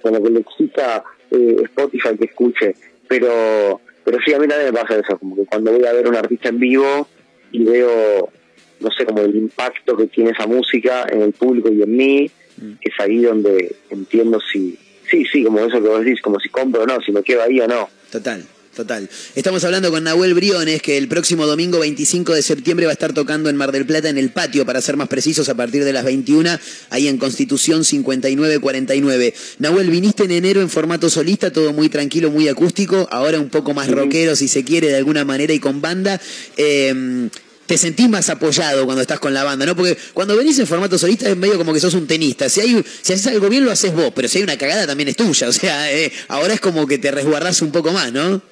con lo que le excita eh, Spotify que escuche, pero pero sí, a mí también me pasa eso, como que cuando voy a ver a un artista en vivo y veo, no sé, como el impacto que tiene esa música en el público y en mí, es ahí donde entiendo si, sí, sí, como eso que vos decís, como si compro o no, si me quedo ahí o no. Total, total. Estamos hablando con Nahuel Briones, que el próximo domingo 25 de septiembre va a estar tocando en Mar del Plata, en el patio, para ser más precisos, a partir de las 21, ahí en Constitución 5949. Nahuel, viniste en enero en formato solista, todo muy tranquilo, muy acústico, ahora un poco más rockero, si se quiere, de alguna manera, y con banda. Eh, te sentís más apoyado cuando estás con la banda, ¿no? Porque cuando venís en formato solista es medio como que sos un tenista. Si hay, si haces algo bien lo haces vos, pero si hay una cagada también es tuya. O sea, eh, ahora es como que te resguardás un poco más, ¿no?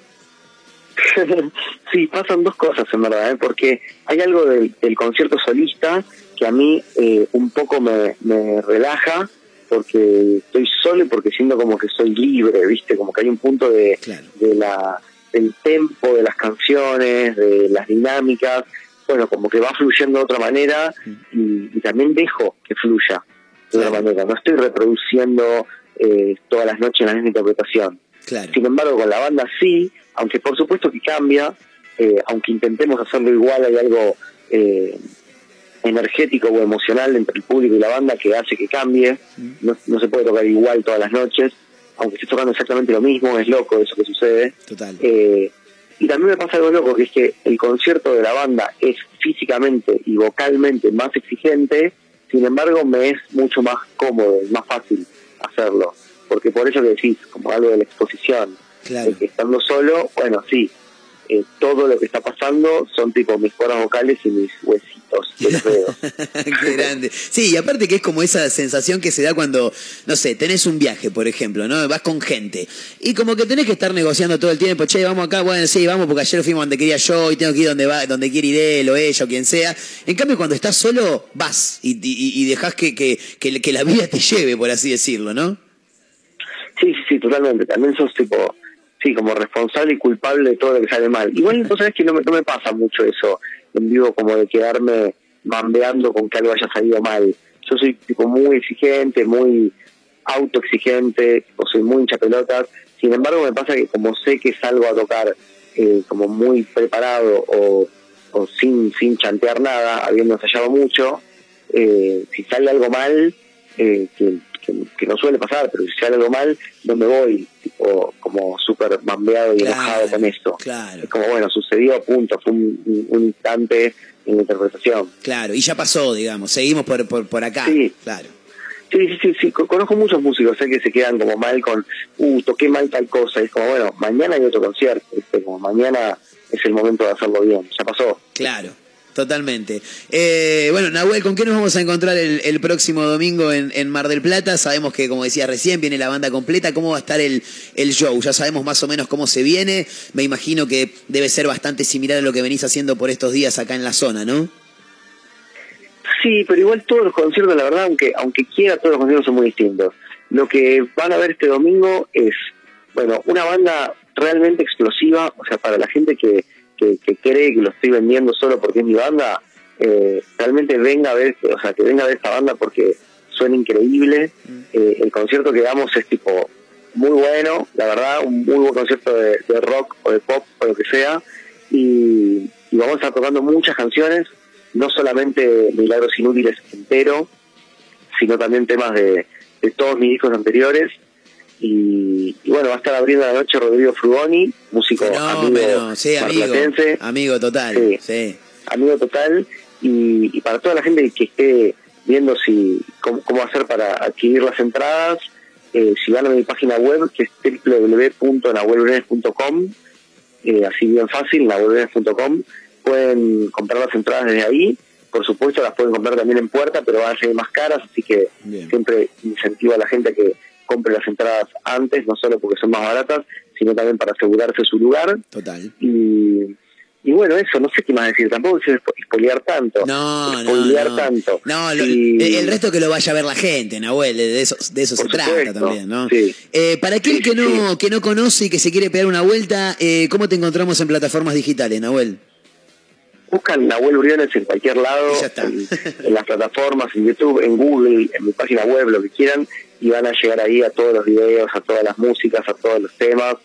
sí, pasan dos cosas en verdad, ¿eh? porque hay algo del, del concierto solista que a mí eh, un poco me, me relaja, porque estoy solo y porque siento como que soy libre, ¿viste? Como que hay un punto de, de la del tempo de las canciones, de las dinámicas, bueno, como que va fluyendo de otra manera y, y también dejo que fluya de otra manera, no estoy reproduciendo eh, todas las noches la misma interpretación. Claro. Sin embargo, con la banda sí, aunque por supuesto que cambia, eh, aunque intentemos hacerlo igual, hay algo eh, energético o emocional entre el público y la banda que hace que cambie. No, no se puede tocar igual todas las noches, aunque estés tocando exactamente lo mismo, es loco eso que sucede. Total. Eh, y también me pasa algo loco, que es que el concierto de la banda es físicamente y vocalmente más exigente, sin embargo me es mucho más cómodo y más fácil hacerlo. Porque por eso que decís, como algo de la exposición, Claro. que estando solo, bueno, sí, eh, todo lo que está pasando son tipo mis cuerdas vocales y mis huesitos de los dedos. Qué grande. Sí, y aparte que es como esa sensación que se da cuando, no sé, tenés un viaje, por ejemplo, ¿no? Vas con gente. Y como que tenés que estar negociando todo el tiempo, che, vamos acá, bueno, sí, vamos, porque ayer fuimos donde quería yo y tengo que ir donde va, donde quiere ir él o ella o quien sea. En cambio, cuando estás solo, vas y, y, y dejás que, que, que, que la vida te lleve, por así decirlo, ¿no? Sí, sí, sí, totalmente. También sos tipo, sí, como responsable y culpable de todo lo que sale mal. Igual, vos sabés que no me, no me pasa mucho eso en vivo, como de quedarme bambeando con que algo haya salido mal. Yo soy tipo muy exigente, muy autoexigente, o soy muy hincha pelotas. Sin embargo, me pasa que como sé que salgo a tocar eh, como muy preparado o, o sin, sin chantear nada, habiendo ensayado mucho, eh, si sale algo mal, eh, que, que, no suele pasar, pero si sale algo mal, no me voy tipo como súper bambeado y Claro, enojado con esto. Claro. Es como, bueno, sucedió, punto, fue un, instante en la interpretación. Claro, y ya pasó, digamos, seguimos por, por, por acá. Sí. Claro. Sí, sí, sí, sí, co- conozco muchos músicos sé que se quedan como mal con, uh, toqué mal tal cosa, y es como, bueno, mañana hay otro concierto, como mañana es el momento de hacerlo bien, ya pasó. Claro, totalmente. Eh, bueno, Nahuel, ¿con qué nos vamos a encontrar el, el próximo domingo en, en Mar del Plata? Sabemos que, como decía recién, viene la banda completa. ¿Cómo va a estar el, el show? Ya sabemos más o menos cómo se viene. Me imagino que debe ser bastante similar a lo que venís haciendo por estos días acá en la zona, ¿no? Sí, pero igual todos los conciertos, la verdad, aunque aunque quiera, todos los conciertos son muy distintos. Lo que van a ver este domingo es, bueno, una banda realmente explosiva, o sea, para la gente que, que, que cree que lo estoy vendiendo solo porque es mi banda, eh, realmente venga a ver, o sea, que venga a ver esta banda porque suena increíble. Eh, el concierto que damos es tipo muy bueno, la verdad, un muy buen concierto de, de rock o de pop o lo que sea. Y, y vamos a estar tocando muchas canciones, no solamente Milagros Inútiles entero, sino también temas de, de todos mis discos anteriores. Y, y bueno, va a estar abriendo la noche Rodrigo Frugoni, músico Fenómeno, amigo sí, amigo. Amigo total. Sí. Sí. amigo total y, y para toda la gente que esté viendo si cómo, cómo hacer para adquirir las entradas eh, si van a mi página web que es www.nahuelbriones.com eh, así bien fácil nahuelbriones.com pueden comprar las entradas desde ahí por supuesto las pueden comprar también en puerta pero van a ser más caras así que siempre incentivo a la gente a que compre las entradas antes no solo porque son más baratas sino también para asegurarse su lugar Total. y, y bueno, eso, no sé qué más decir, tampoco quise spo- spoilear tanto. No, no, no. tanto. No, lo- Y- el resto que lo vaya a ver la gente, Nahuel, de eso, de eso se trata también, ¿no? sí. Eh, para aquel que no, que no conoce y que se quiere pegar una vuelta, eh, ¿cómo te encontramos en plataformas digitales, Nahuel? Buscan Nahuel Briones en cualquier lado, en, en las plataformas, en YouTube, en Google, en mi página web, lo que quieran, y van a llegar ahí a todos los videos, a todas las músicas, a todos los temas.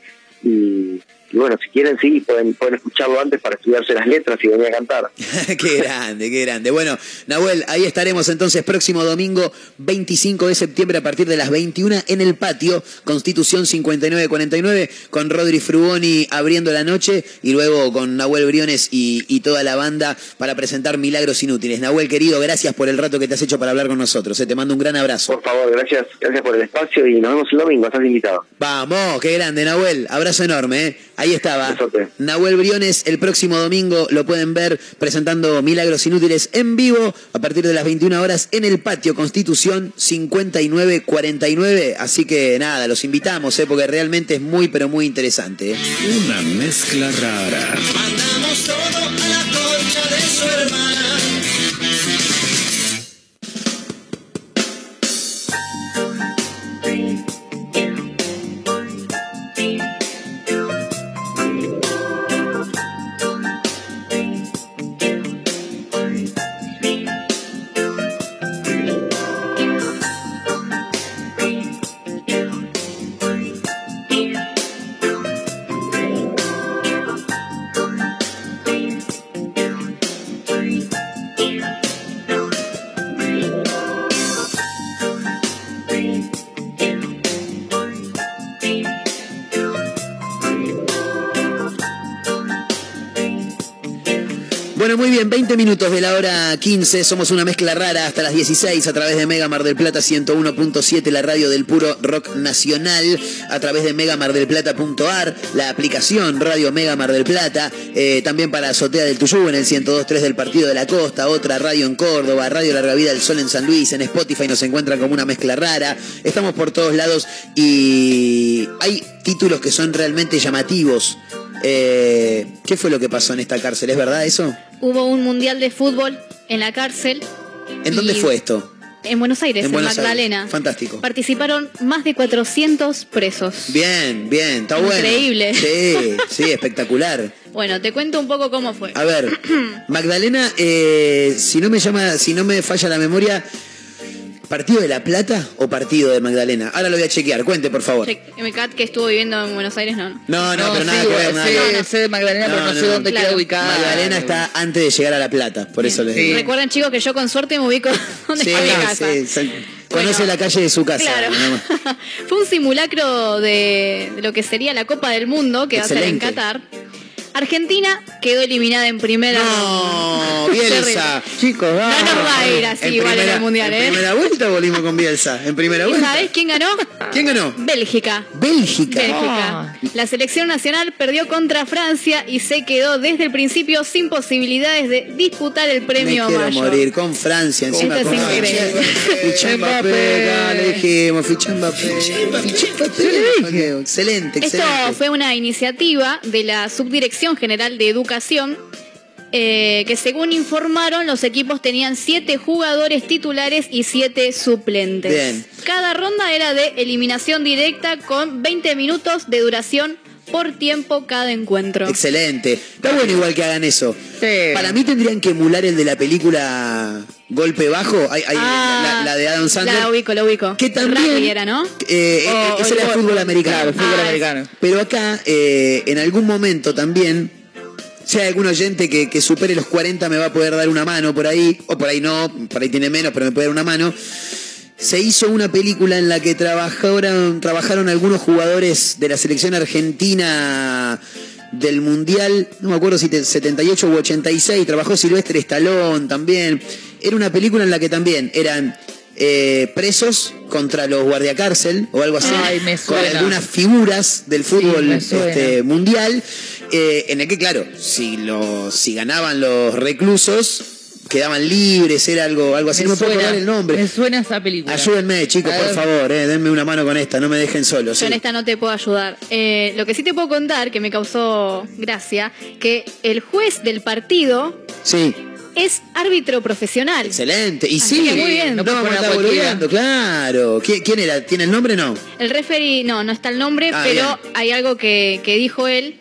Y, y bueno, si quieren, sí, pueden, pueden escucharlo antes para estudiarse las letras y venir a cantar. qué grande, qué grande. Bueno, Nahuel, ahí estaremos entonces próximo domingo 25 de septiembre a partir de las 21 en el patio, Constitución 5949, con Rodri Frugoni abriendo la noche y luego con Nahuel Briones y, y toda la banda para presentar Milagros Inútiles. Nahuel, querido, gracias por el rato que te has hecho para hablar con nosotros. eh. Te mando un gran abrazo. Por favor, gracias, gracias por el espacio y nos vemos el domingo, estás invitado. Vamos, qué grande, Nahuel. Abrazo enorme, ¿eh? Ahí estaba. Nahuel Briones, el próximo domingo lo pueden ver presentando Milagros Inútiles en vivo a partir de las 21 horas en el patio Constitución 5949. Así que nada, los invitamos, ¿eh? porque realmente es muy, pero muy interesante. ¿eh? Una mezcla rara. Mandamos todo a la concha de su hermana. Bien, 20 minutos de la hora 15, somos una mezcla rara hasta las 16 a través de Mega Mar del Plata 101.7, la radio del puro rock nacional, a través de megamardelplata.ar, la aplicación Radio Mega Mar del Plata, eh, también para Azotea del Tuyú en el 102.3 del Partido de la Costa, otra radio en Córdoba, Radio Larga Vida del Sol en San Luis, en Spotify nos encuentran como una mezcla rara, estamos por todos lados y hay títulos que son realmente llamativos. Eh, ¿Qué fue lo que pasó en esta cárcel? ¿Es verdad eso? Hubo un mundial de fútbol en la cárcel. ¿En dónde fue esto? En Buenos Aires, en, Buenos Aires. Magdalena. Fantástico. Participaron más de 400 presos. Bien, bien, está bueno. Increíble. Sí, sí, espectacular. Bueno, te cuento un poco cómo fue. A ver, Magdalena, eh, si no me llama, si no me falla la memoria, ¿partido de La Plata o partido de Magdalena? Ahora lo voy a chequear, cuente por favor. MCAT que estuvo viviendo en Buenos Aires, no. no. No, no, pero sí, nada que ver, nada sí, que ver. sé de Magdalena, pero no sé dónde queda ubicada. Magdalena está antes de llegar a La Plata, por eso les digo. Recuerden, chicos, que yo con suerte me ubico donde Sí, está mi casa. sí, sí. Conoce la calle de su casa. Claro. Fue un simulacro de, de lo que sería la Copa del Mundo, que va a ser en. Qatar. Argentina quedó eliminada en primera No, ronda. Bielsa. Chicos, No nos va a ir así En igual en primera- el Mundial, ¿En ¿eh? primera vuelta volvimos con Bielsa? ¿En primera ¿Y vuelta? sabés quién ganó? ¿Quién ganó? Bélgica. Bélgica. Bélgica. La selección nacional perdió contra Francia y se quedó desde el principio sin posibilidades de disputar el Me premio quiero mayor. morir con Francia encima. Esto es con increíble. Mbappé, dale, dijimos, Mbappé. Ficha Mbappé. Excelente, Esto excelente. fue una iniciativa de la Subdirección General de Educación eh, que según informaron los equipos tenían siete jugadores titulares y siete suplentes. Bien. Cada ronda era de eliminación directa con 20 minutos de duración por tiempo cada encuentro. Excelente. Está bueno igual que hagan eso. Para mí tendrían que emular el de la película Golpe Bajo, hay, hay Ah, la, la de Adam Sandler. La ubico, la ubico. Que también- Rugby era, ¿no? Eh, O- ese o era el el fútbol americano. Claro, fútbol Ah, americano. Pero acá, eh, en algún momento también, si hay algún oyente que, que supere los 40 me va a poder dar una mano por ahí, o por ahí no, por ahí tiene menos, pero me puede dar una mano. Se hizo una película en la que trabajaron, trabajaron algunos jugadores de la selección argentina del Mundial, no me acuerdo si te- 78 u 86, trabajó Silvestre Stallone también. Era una película en la que también eran eh, presos contra los guardiacárcel o algo así, Ay, con algunas figuras del fútbol este, mundial, eh, en el que, claro, si, los, si ganaban los reclusos, quedaban libres, era algo, algo así, Me no me puedo acordar el nombre. Me suena esa película. Ayúdenme, chicos, por favor, eh, denme una mano con esta, no me dejen solo. Yo sí. en esta no te puedo ayudar. Eh, lo que sí te puedo contar, que me causó gracia, que el juez del partido Sí, es árbitro profesional. excelente. Y Así sí, que muy bien. no No vamos a claro. ¿Qui- ¿Quién era? ¿Tiene el nombre no? El referee, no, no está el nombre, Ah, pero hay algo que, que dijo él,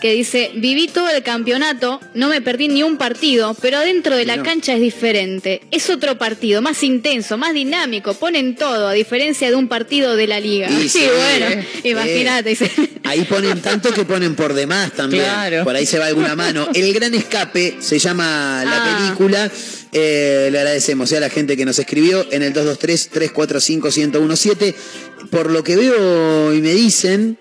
que dice, viví todo el campeonato, no me perdí ni un partido, pero dentro de la No. cancha es diferente. Es otro partido, más intenso, más dinámico, ponen todo, a diferencia de un partido de la liga. Y Sí, sí, bueno, eh. imagínate. dice. Ahí ponen tanto que ponen por demás también. Claro. Por ahí se va alguna mano. El Gran Escape se llama la Ah. película. Eh, le agradecemos eh, a la gente que nos escribió en el 223-345-1017. Por lo que veo y me dicen,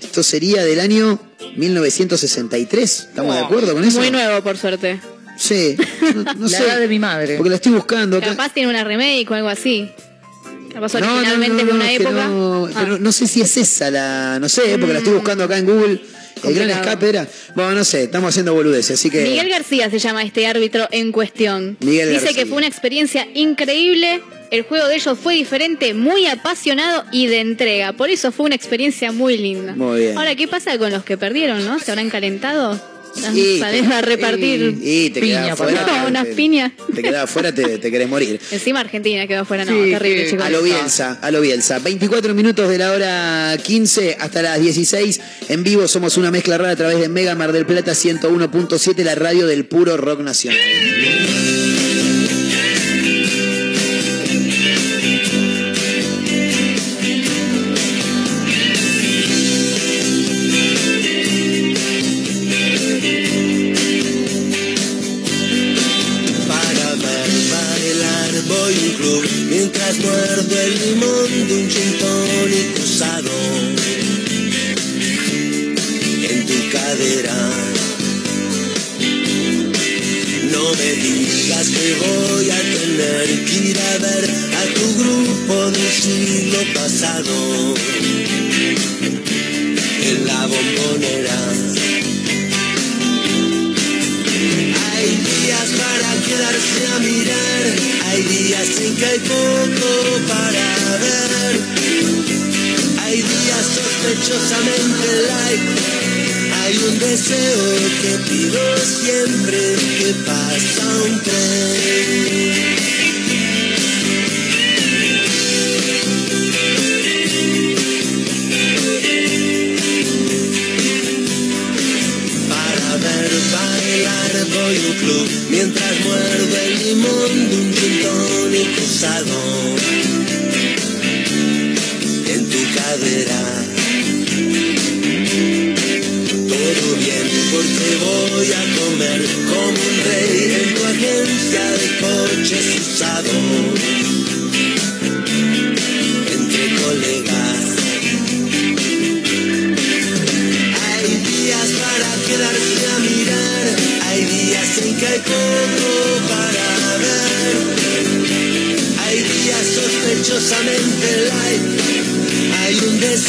esto sería del año 1963. ¿Estamos de acuerdo con eso? Muy nuevo, por suerte. Sí, no, no la sé. edad de mi madre. Porque la estoy buscando acá. Capaz tiene una remake o algo así. Capaz No, no, originalmente no, de una época. no, Ah. pero no sé si es esa la. No sé, porque la estoy buscando acá en Google. El gran escape era. Bueno, no sé, estamos haciendo boludeces, así que. Miguel García se llama este árbitro en cuestión. Miguel Dice García. que fue una experiencia increíble. El juego de ellos fue diferente, muy apasionado y de entrega. Por eso fue una experiencia muy linda. Muy bien. Ahora, ¿qué pasa con los que perdieron, no? ¿Se habrán calentado? Y ¿Salés te- a repartir y, y te piña, fuera. No, te- unas piñas? Te quedás fuera, te, te querés morir. Encima Argentina quedó fuera. No, Sí, terrible, que- chicos. A lo Bielsa, a lo Bielsa. 24 minutos de la hora 15 hasta las 16. En vivo somos una mezcla rara a través de Mega Mar del Plata 101.7, la radio del puro rock nacional. Del siglo pasado en la bombonera. Hay días para quedarse a mirar, hay días en que hay poco para ver. Hay días sospechosamente light, hay un deseo que pido siempre que pasa un tren.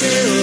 Un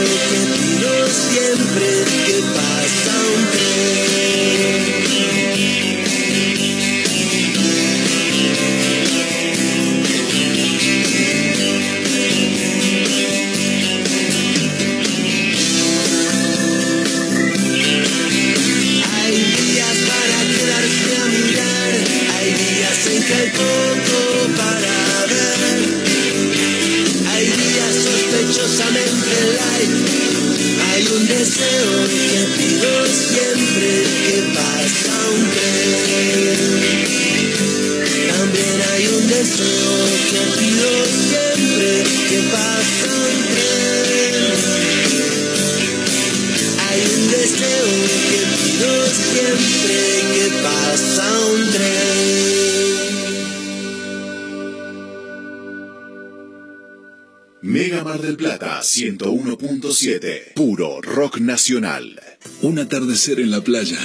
Mar del Plata 101.7. Puro rock nacional. Un atardecer en la playa.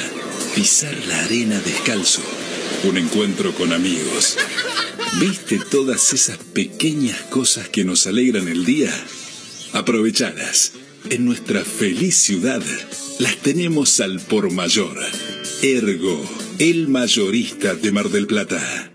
Pisar la arena descalzo. Un encuentro con amigos. ¿Viste todas esas pequeñas cosas que nos alegran el día? Aprovechadas. En nuestra feliz ciudad las tenemos al por mayor. Ergo, el mayorista de Mar del Plata.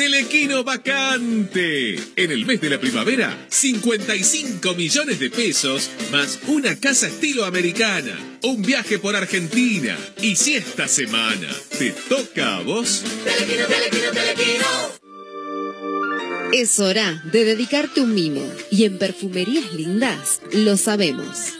Telequino vacante. En el mes de la primavera, 55 millones de pesos más una casa estilo americana, un viaje por Argentina. Y si esta semana te toca a vos, Telequino, telequino, telequino. Es hora de dedicarte un mimo. Y en Perfumerías Lindas lo sabemos.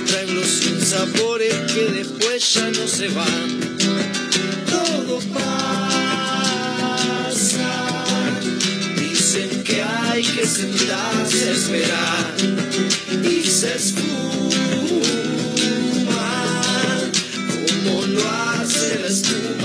Traen los sinsabores que después ya no se van. Todo pasa, dicen que hay que sentarse a esperar y se esfuma como lo hace la espuma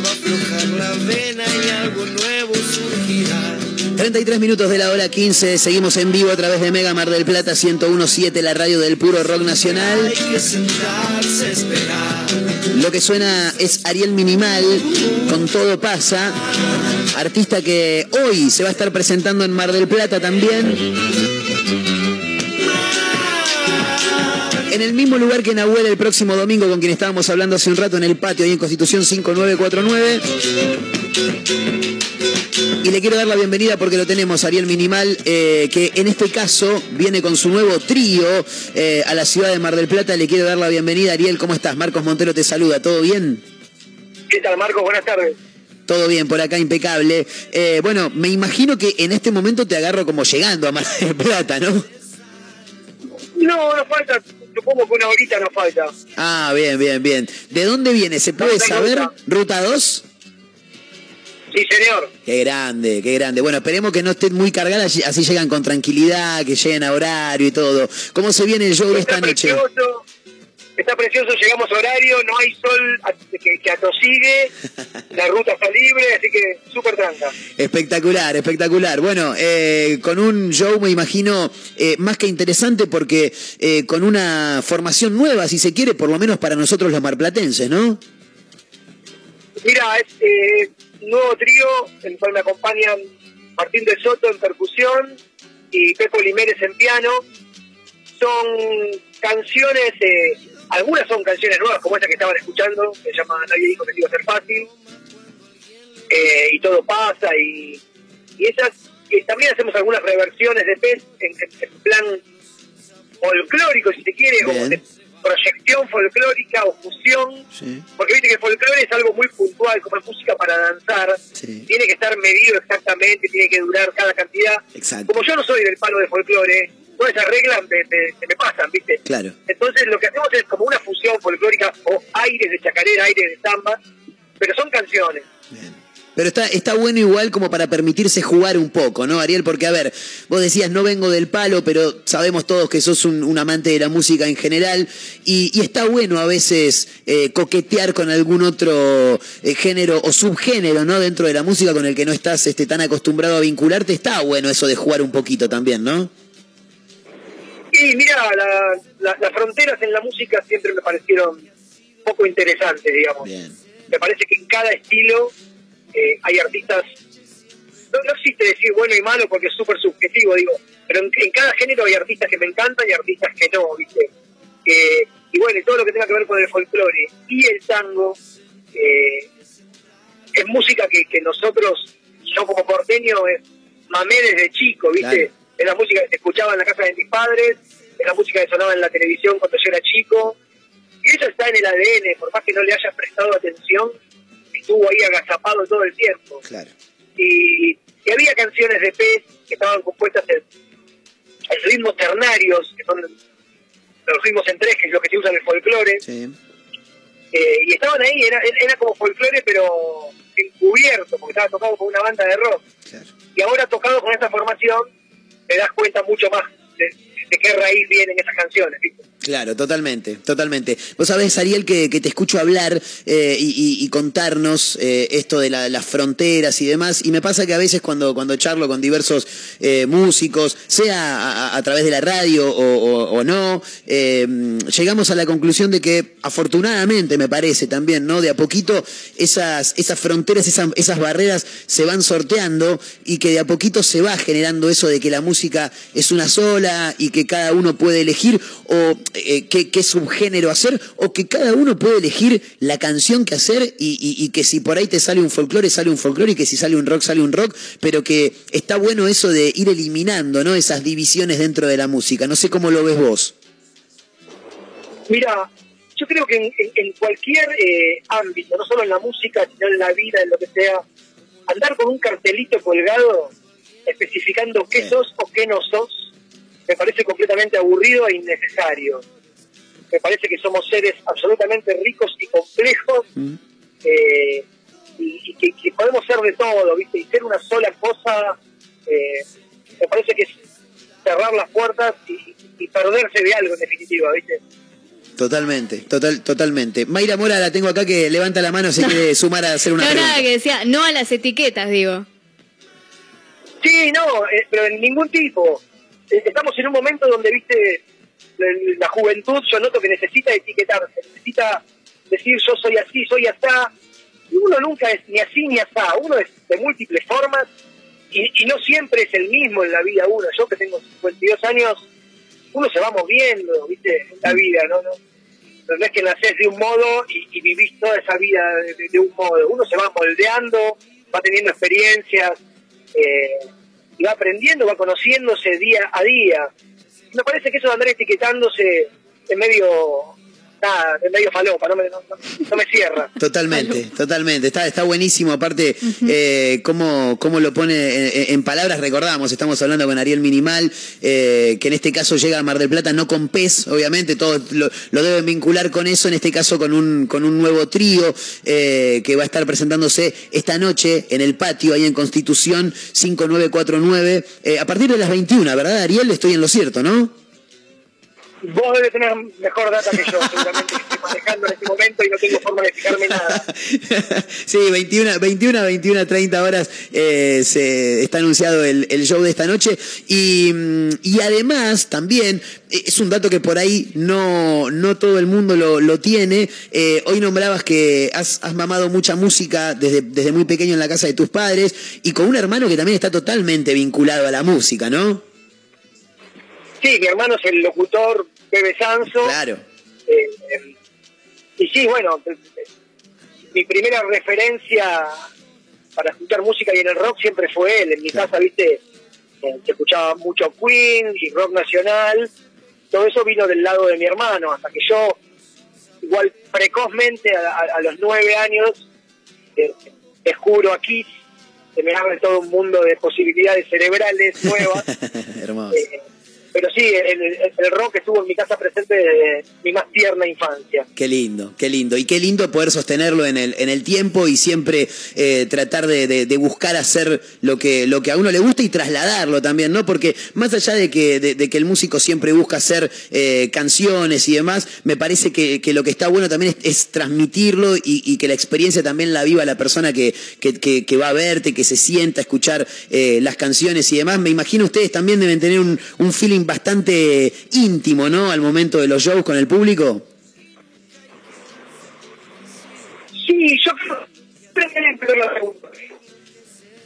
se va a aflojar la vena y algo nuevo surgirá. 33 minutos de la hora 15, seguimos en vivo a través de Mega Mar del Plata 1017, la radio del puro rock nacional. Hay que sentarse a esperar. Lo que suena es Ariel Minimal, con todo pasa, artista que hoy se va a estar presentando en Mar del Plata también. En el mismo lugar que Nahuel el próximo domingo, con quien estábamos hablando hace un rato en el patio, ahí en Constitución 5949. Y le quiero dar la bienvenida porque lo tenemos, Ariel Minimal, eh, que en este caso viene con su nuevo trío eh, a la ciudad de Mar del Plata. Le quiero dar la bienvenida, Ariel, ¿cómo estás? Marcos Montero te saluda, ¿todo bien? ¿Qué tal, Marcos? Buenas tardes. Todo bien, por acá impecable. Eh, bueno, me imagino que en este momento te agarro como llegando a Mar del Plata, ¿no? No, no falta, supongo que una horita no falta. Ah, bien, bien, bien. ¿De dónde viene? ¿Se puede Ruta, saber? ruta. ¿Ruta 2? Sí, señor. Qué grande, qué grande. Bueno, esperemos que no estén muy cargadas, así llegan con tranquilidad, que lleguen a horario y todo. ¿Cómo se viene el show esta noche? Precioso, está precioso, llegamos a horario, no hay sol que, que atosigue, la ruta está libre, así que súper tranca. Espectacular, espectacular. Bueno, eh, con un show me imagino eh, más que interesante porque eh, con una formación nueva, si se quiere, por lo menos para nosotros los marplatenses, ¿no? Mira, es eh, nuevo trío en el cual me acompañan Martín de Soto en percusión y Pepo Limeres en piano. Son canciones, eh, algunas son canciones nuevas como esta que estaban escuchando, que se llama Nadie dijo que te iba a ser fácil. Eh, y todo pasa y, y esas y también hacemos algunas reversiones de pez en, plan folclórico si se quiere o de proyección folclórica o fusión porque viste que el folclore es algo muy puntual, como es música para danzar, tiene que estar medido exactamente, tiene que durar cada cantidad. Exacto. Como yo no soy del palo de folclore, todas esas reglas me, me- se me pasan, ¿viste? Claro. Entonces lo que hacemos es como una fusión folclórica o aires de chacarera, aires de samba, pero son canciones. Pero está, está bueno igual como para permitirse jugar un poco, ¿no, Ariel? Porque, a ver, vos decías, no vengo del palo, pero sabemos todos que sos un, un amante de la música en general. Y, y está bueno a veces eh, coquetear con algún otro eh, género o subgénero, ¿no? Dentro de la música con el que no estás este, tan acostumbrado a vincularte. Está bueno eso de jugar un poquito también, ¿no? Y mira, la- la- las fronteras en la música siempre me parecieron poco interesantes, digamos. Me parece que en cada estilo eh, hay artistas, no, no existe decir bueno y malo porque es súper subjetivo, digo, pero en, en cada género hay artistas que me encantan y artistas que no, ¿viste? Que- y bueno, todo lo que tenga que ver con el folclore y el tango, eh, es música que, que nosotros, yo como porteño, mamé desde chico, ¿viste? Claro. Es la música que se escuchaba en la casa de mis padres, es la música que sonaba en la televisión cuando yo era chico, y eso está en el ADN, por más que no le hayas prestado atención, estuvo ahí agazapado todo el tiempo. Claro. Y, y había canciones de pez que estaban compuestas en, en ritmos ternarios, que son los ritmos en tres, que es lo que se usa en el folclore. Eh, y estaban ahí, era, era como folclore, pero encubierto, porque estaba tocado por una banda de rock. Y ahora tocado con esta formación, te das cuenta mucho más de, de qué raíz vienen esas canciones. Claro, totalmente, totalmente. Vos sabés, Ariel, que, que te escucho hablar eh, y, contarnos eh, esto de la- las fronteras y demás, y me pasa que a veces cuando, cuando charlo con diversos eh, músicos, sea a, través de la radio o, o- no, eh, llegamos a la conclusión de que afortunadamente, me parece también, ¿no? De a poquito esas, esas fronteras, esas, esas barreras se van sorteando y que de a poquito se va generando eso de que la música es una sola y que cada uno puede elegir o eh, qué, qué subgénero hacer o que cada uno puede elegir la canción que hacer y, y- y que si por ahí te sale un folclore, sale un folclore y que si sale un rock, sale un rock, pero que está bueno eso de ir eliminando ¿no? esas divisiones dentro de la música. No sé cómo lo ves vos. Mira, yo creo que en, en- en cualquier eh, ámbito, no solo en la música, sino en la vida, en lo que sea, andar con un cartelito colgado especificando qué sos o qué no sos, me parece completamente aburrido e innecesario. Me parece que somos seres absolutamente ricos y complejos mm. eh, y, que, podemos ser de todo, ¿viste? Y ser una sola cosa, eh, me parece que es cerrar las puertas y, y perderse de algo, en definitiva, ¿viste? Totalmente, total, totalmente. Mayra Mora la tengo acá que levanta la mano si no. quiere sumar a hacer una no, pregunta. nada que decía, no a las etiquetas, digo. Sí, no, eh, pero en ningún tipo estamos en un momento donde, viste, la juventud, yo noto que necesita etiquetarse, necesita decir yo soy así, soy asá. Y uno nunca es ni así ni asá, uno es de múltiples formas y, no siempre es el mismo en la vida uno. Yo que tengo 52 años, uno se va moviendo, viste, la vida, ¿no? no no es que nacés de un modo y, vivís toda esa vida de, de, un modo. Uno se va moldeando, va teniendo experiencias. Eh, y va aprendiendo, va conociéndose día a día. Me parece que eso de andar etiquetándose en medio medio no, me cierra. Totalmente, totalmente. Está, está buenísimo, aparte, eh, cómo, cómo, lo pone en, palabras, recordamos, estamos hablando con Ariel Minimal, eh, que en este caso llega a Mar del Plata, no con pez, obviamente, todos lo, lo deben vincular con eso, en este caso con un, con un nuevo trío eh, que va a estar presentándose esta noche en el patio, ahí en Constitución 5949, eh, a partir de las 21, ¿verdad, Ariel? Estoy en lo cierto, ¿no? Vos debes tener mejor data que yo, seguramente estoy manejando en este momento y no tengo forma de fijarme nada. sí, 21, 21, 21, 30 horas eh, se está anunciado el, el, show de esta noche. Y, mm, y, además, también, eh, es un dato que por ahí no, no todo el mundo lo, lo tiene. Eh, hoy nombrabas que has, has, mamado mucha música desde, desde muy pequeño en la casa de tus padres y con un hermano que también está totalmente vinculado a la música, ¿no? Sí, mi hermano es el locutor Bebe Sanso. Claro. Eh, y sí, bueno, eh, mi primera referencia para escuchar música y en el rock siempre fue él. En mi casa, viste, eh, se escuchaba mucho Queen y rock nacional. Todo eso vino del lado de mi hermano, hasta que yo, igual precozmente, a, los nueve años, eh, descubro a Kiss, se me abre todo un mundo de posibilidades cerebrales nuevas. Hermoso pero sí, el, el, el, rock estuvo en mi casa presente desde mi más tierna infancia. Qué lindo, qué lindo. Y qué lindo poder sostenerlo en el, en el tiempo y siempre eh, tratar de, de, buscar hacer lo que, lo que a uno le gusta y trasladarlo también, ¿no? Porque más allá de que, de, que el músico siempre busca hacer eh, canciones y demás, me parece que, que, lo que está bueno también es, es transmitirlo y, que la experiencia también la viva la persona que, que, que, va a verte, que se sienta a escuchar eh, las canciones y demás. Me imagino ustedes también deben tener un feeling bastante íntimo, ¿no? Al momento de los shows con el público. Sí, yo creo,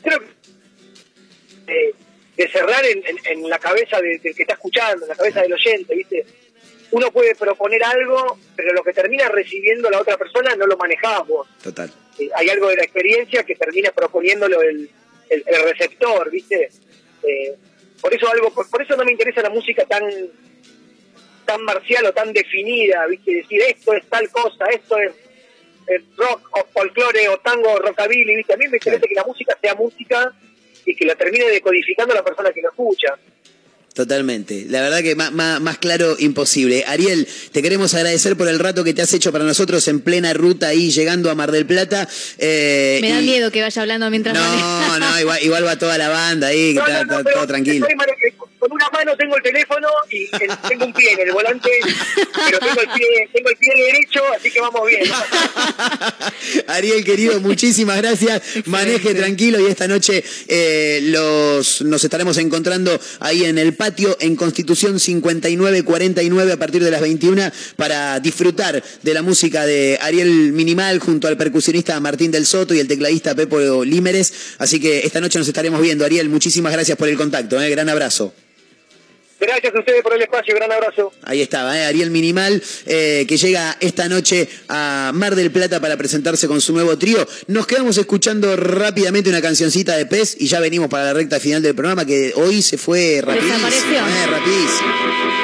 creo eh, de, cerrar en, en, la cabeza del que está escuchando, en la cabeza del oyente, ¿viste? Uno puede proponer algo, pero lo que termina recibiendo la otra persona no lo manejamos. Total. Eh, hay algo de la experiencia que termina proponiéndolo el, el, el receptor, ¿viste? Eh, por eso algo, por, eso no me interesa la música tan tan marcial o tan definida, ¿viste? Decir esto es tal cosa, esto es, rock o folclore o tango, o rockabilly, ¿viste? A mí me interesa que la música sea música y que la termine decodificando la persona que lo escucha. Totalmente. La verdad que más, más, más, claro, imposible. Ariel, te queremos agradecer por el rato que te has hecho para nosotros en plena ruta ahí llegando a Mar del Plata. Eh, me da miedo que vaya hablando mientras No, no, igual, igual, va toda la banda ahí, que está, todo, tranquilo con una mano tengo el teléfono y tengo un pie en el volante, pero tengo el pie, tengo el pie derecho, así que vamos bien. Ariel, querido, muchísimas gracias. Maneje tranquilo y esta noche eh, los, nos estaremos encontrando ahí en el patio en Constitución 5949 a partir de las 21 para disfrutar de la música de Ariel Minimal junto al percusionista Martín del Soto y el tecladista Pepo Límeres. Así que esta noche nos estaremos viendo. Ariel, muchísimas gracias por el contacto. ¿eh? Gran abrazo. Gracias a ustedes por el espacio, gran abrazo. Ahí estaba. Eh, Ariel Minimal, eh, que llega esta noche a Mar del Plata para presentarse con su nuevo trío. Nos quedamos escuchando rápidamente una cancioncita de Pez y ya venimos para la recta final del programa que hoy se fue rapidísimo. Desapareció. Eh, rapidísimo.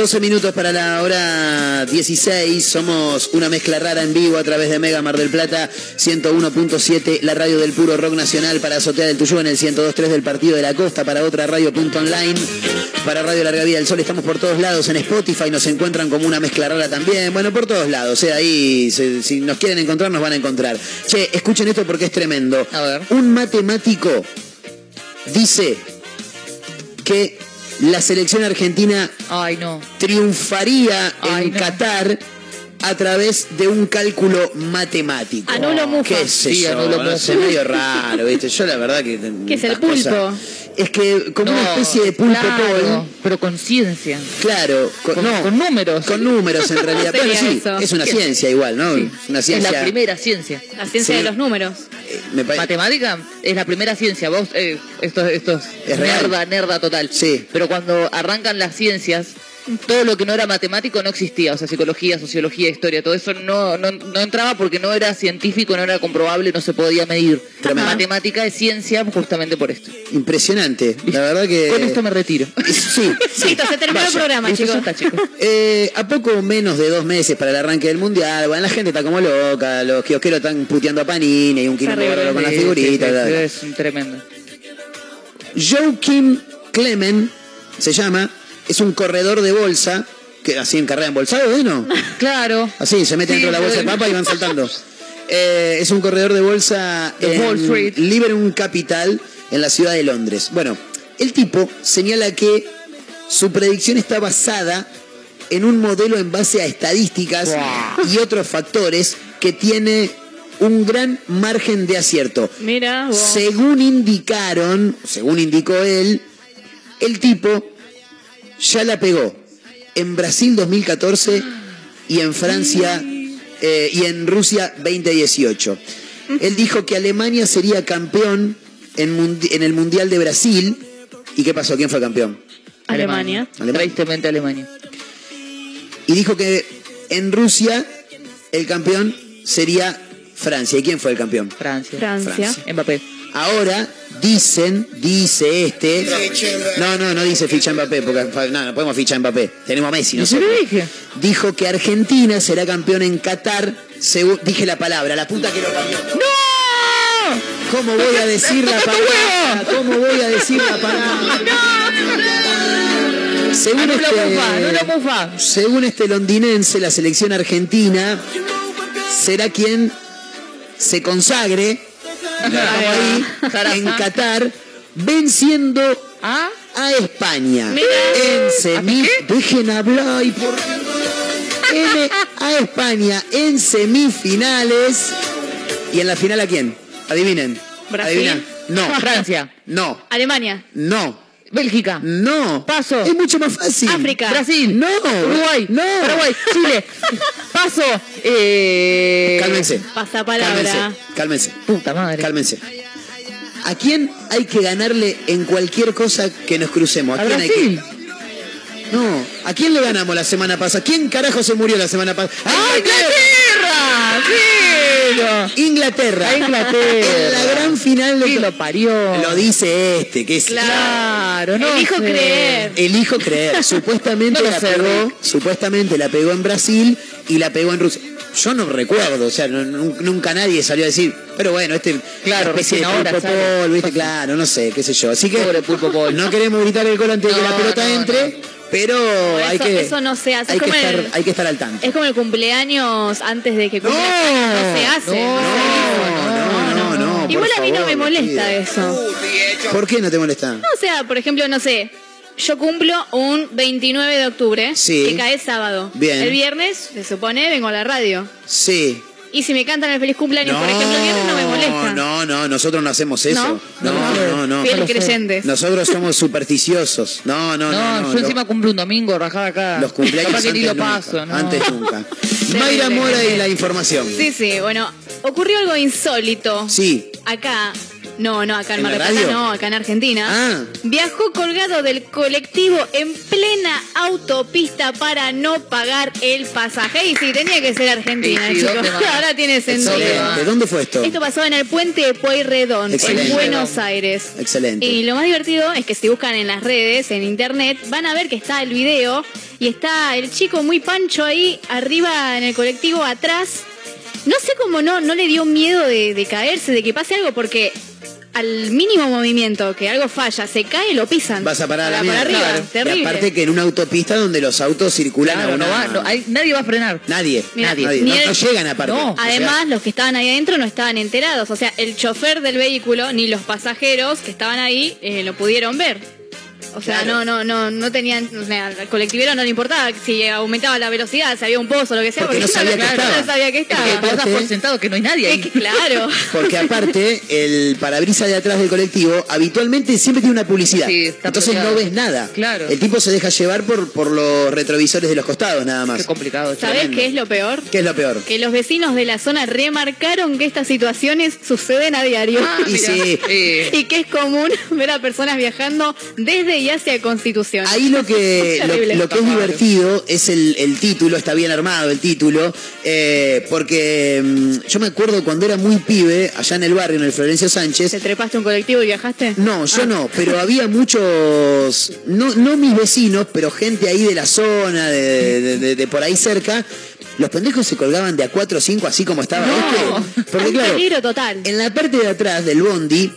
12 minutos para la hora 16. Somos una mezcla rara en vivo a través de Mega Mar del Plata 101.7, la radio del puro rock nacional para Azotea del Tuyú en el 102.3 del Partido de la Costa, para otra radio punto online, para Radio Larga Vida del Sol. Estamos por todos lados en Spotify, nos encuentran como una mezcla rara también. Bueno, por todos lados, eh, ahí se- si nos quieren encontrar, nos van a encontrar. Che, escuchen esto porque es tremendo. Un matemático dice que la selección argentina triunfaría en Qatar a través de un cálculo matemático. Anulo mufa. ¿Qué sé Sí, yo? anulo no mufa. sé, medio raro, ¿viste? Yo la verdad que... ¿Qué es el pulpo? cosas- Es que como una especie de pulpo claro, pero con ciencia. Claro, con, Con- no, con números. Con números en realidad. ¿Cómo Bueno, sería sí, eso? es una ciencia igual, ¿no? Sí. Una Es ciencia. la primera ciencia. La ciencia Sí. de los números. me pare- Matemática es la primera ciencia. Vos, eh, esto, esto Es nerda, nerda total. Sí. Pero cuando arrancan las ciencias, todo lo que no era matemático no existía. O sea, psicología, sociología, historia, todo eso no, no, no entraba porque no era científico, no era comprobable, no se podía medir. Matemática es ciencia justamente por esto. Impresionante. La verdad que. Con esto me retiro. Sí, sí. Listo, se terminó el programa, chicos. ya está, chicos. Eh, a poco menos de dos meses para el arranque del mundial, bueno, la gente está como loca, los kiosqueros están puteando a Panini y un quilombo Terrible. bárbaro con las Sí, figuritas. sí, sí. Es un tremendo. Joaquim Clemen se llama, es un corredor de bolsa, que así en carrera embolsado, ¿eh? ¿No? Claro. Así, se mete Sí, dentro de la bolsa de papa y van saltando. Eh, es un corredor de bolsa en Wall Street. Liberum Capital en la ciudad de Londres. Bueno, el tipo señala que su predicción está basada en un modelo en base a estadísticas y otros factores que tiene un gran margen de acierto. Mira. Según indicaron, según indicó él, el tipo ya la pegó en Brasil 2014 y en Francia eh, y en Rusia 2018. Él dijo que Alemania sería campeón en, en el Mundial de Brasil. ¿Y qué pasó? ¿Quién fue campeón? Alemania. Alemania. Tristemente Alemania. Y dijo que en Rusia el campeón sería Francia. ¿Y quién fue el campeón? Francia. Francia. Mbappé. Ahora dicen, dice este. No, no, no dice ficha Mbappé, porque no, no podemos fichar Mbappé. Tenemos a Messi, no sé. Dijo que Argentina será campeón en Qatar, según dije la palabra, la puta que lo cambió. ¡No! ¿Cómo voy a decir la palabra? ¿Cómo voy a decir la palabra? Según este, según este londinense, la selección argentina será quien se consagre en Qatar, venciendo ¿Ah? a España. Mira. En semi... Dejen hablar y por... En- a España en semifinales. ¿Y en la final a quién? Adivinen. Brasil. Adivina. No. Francia. No. Alemania. No. Bélgica. No. Paso. Es mucho más fácil. África. Brasil. No. Uruguay. No. Paraguay. Chile. Paso. Eh... Cálmense. Pasapalabra. Cálmense. Cálmense. Puta madre. Cálmense. ¿A quién hay que ganarle en cualquier cosa que nos crucemos? ¿A A quién hay Brasil. que.? No. ¿A quién le ganamos la semana pasada? ¿Quién carajo se murió la semana pasada? ¡A ¡Inglaterra! ¡Sí! Inglaterra. A Inglaterra. En la gran final de. Lo parió. Lo dice este, que es. Claro, no Elijo sé. creer. Elijo creer. Supuestamente No la sé, pegó. Supuestamente la pegó en Brasil y la pegó en Rusia. Yo no recuerdo, o sea, no- nunca nadie salió a decir, pero bueno, este Claro, especie de ahora pulpo ¿viste? Claro, no sé, qué sé yo. Así que Pobre Pulpo Paul. no queremos gritar el gol antes de que la pelota no, entre, pero hay eso, que eso no se hace. hay Es que, como, estar, el, hay que estar al tanto. es como el cumpleaños antes de que cumpla. No, No se hace. no, no no, no, no, Igual a mí no favor, me lo molesta eso. ¿Por qué no te molesta? No, o sea, por ejemplo, no sé. Yo cumplo un 29 de octubre, Sí. que cae sábado. Bien. El viernes, se supone, vengo a la radio. Sí. Y si me cantan el feliz cumpleaños, por ejemplo, el viernes no me molesta. No, no, nosotros no hacemos eso. No, no, no. Fieles creyentes. Nosotros somos supersticiosos. No, no, no. No, no, yo lo- encima cumplo un domingo rajada acá. Los cumpleaños que antes lo nunca. paso, ¿no? Antes nunca. Mayra Mora y la información. Sí, sí, bueno, ocurrió algo insólito. Sí. Acá, no, no, acá en ¿En Mar la del Plata, radio? no, acá en Argentina. Ah. Viajó colgado del colectivo en plena autopista para no pagar el pasaje. Y sí, tenía que ser Argentina, Sí, sí, chicos. Ahora tiene sentido. Excelente. ¿Dónde fue esto? Esto pasó en el puente de Pueyrredón, en Buenos Aires. Excelente. Y lo más divertido es que si buscan en las redes, en internet, van a ver que está el video y está el chico muy pancho ahí arriba en el colectivo atrás. No sé cómo no, no le dio miedo de, de caerse, de que pase algo, porque al mínimo movimiento, que algo falla, se cae, lo pisan. Vas a parar a la Para- arriba, Y terrible. aparte que en una autopista donde los autos circulan Claro, a una... no va, no, hay- nadie va a frenar. Nadie, nadie. ni No, el- no llegan aparte. No. O sea, Además, los que estaban ahí adentro no estaban enterados. O sea, el chofer del vehículo ni los pasajeros que estaban ahí eh, lo pudieron ver. O sea, Claro. no, no, no, no tenían, o sea, al colectivero no le importaba si aumentaba la velocidad, si había un pozo, lo que sea, Porque no sabía que estaba. no sabía que estaba. Que das aparte- por sentado que no hay nadie Es ahí. que, claro. Porque aparte, el parabrisas de atrás del colectivo habitualmente siempre tiene una publicidad. Sí, está Entonces no ves nada. Claro. El tipo se deja llevar por, por los retrovisores de los costados nada más. Qué complicado. ¿Sabés qué es lo peor? ¿Qué es lo peor? Que los vecinos de la zona remarcaron que estas situaciones suceden a diario. Ah, Y sí. Y que es común ver a personas viajando desde y hacia Constitución. Ahí lo que, lo, lo que es divertido es el, el título, está bien armado el título, eh, porque mm, yo me acuerdo cuando era muy pibe, allá en el barrio, en el Florencio Sánchez, ¿Te trepaste un colectivo y viajaste? No, yo Ah. no, pero había muchos, no, no mis vecinos, pero gente ahí de la zona, de, de- de- de por ahí cerca. Los pendejos se colgaban de a 4 o 5 así como estaba. Porque Un claro, peligro total. en la parte de atrás del bondi,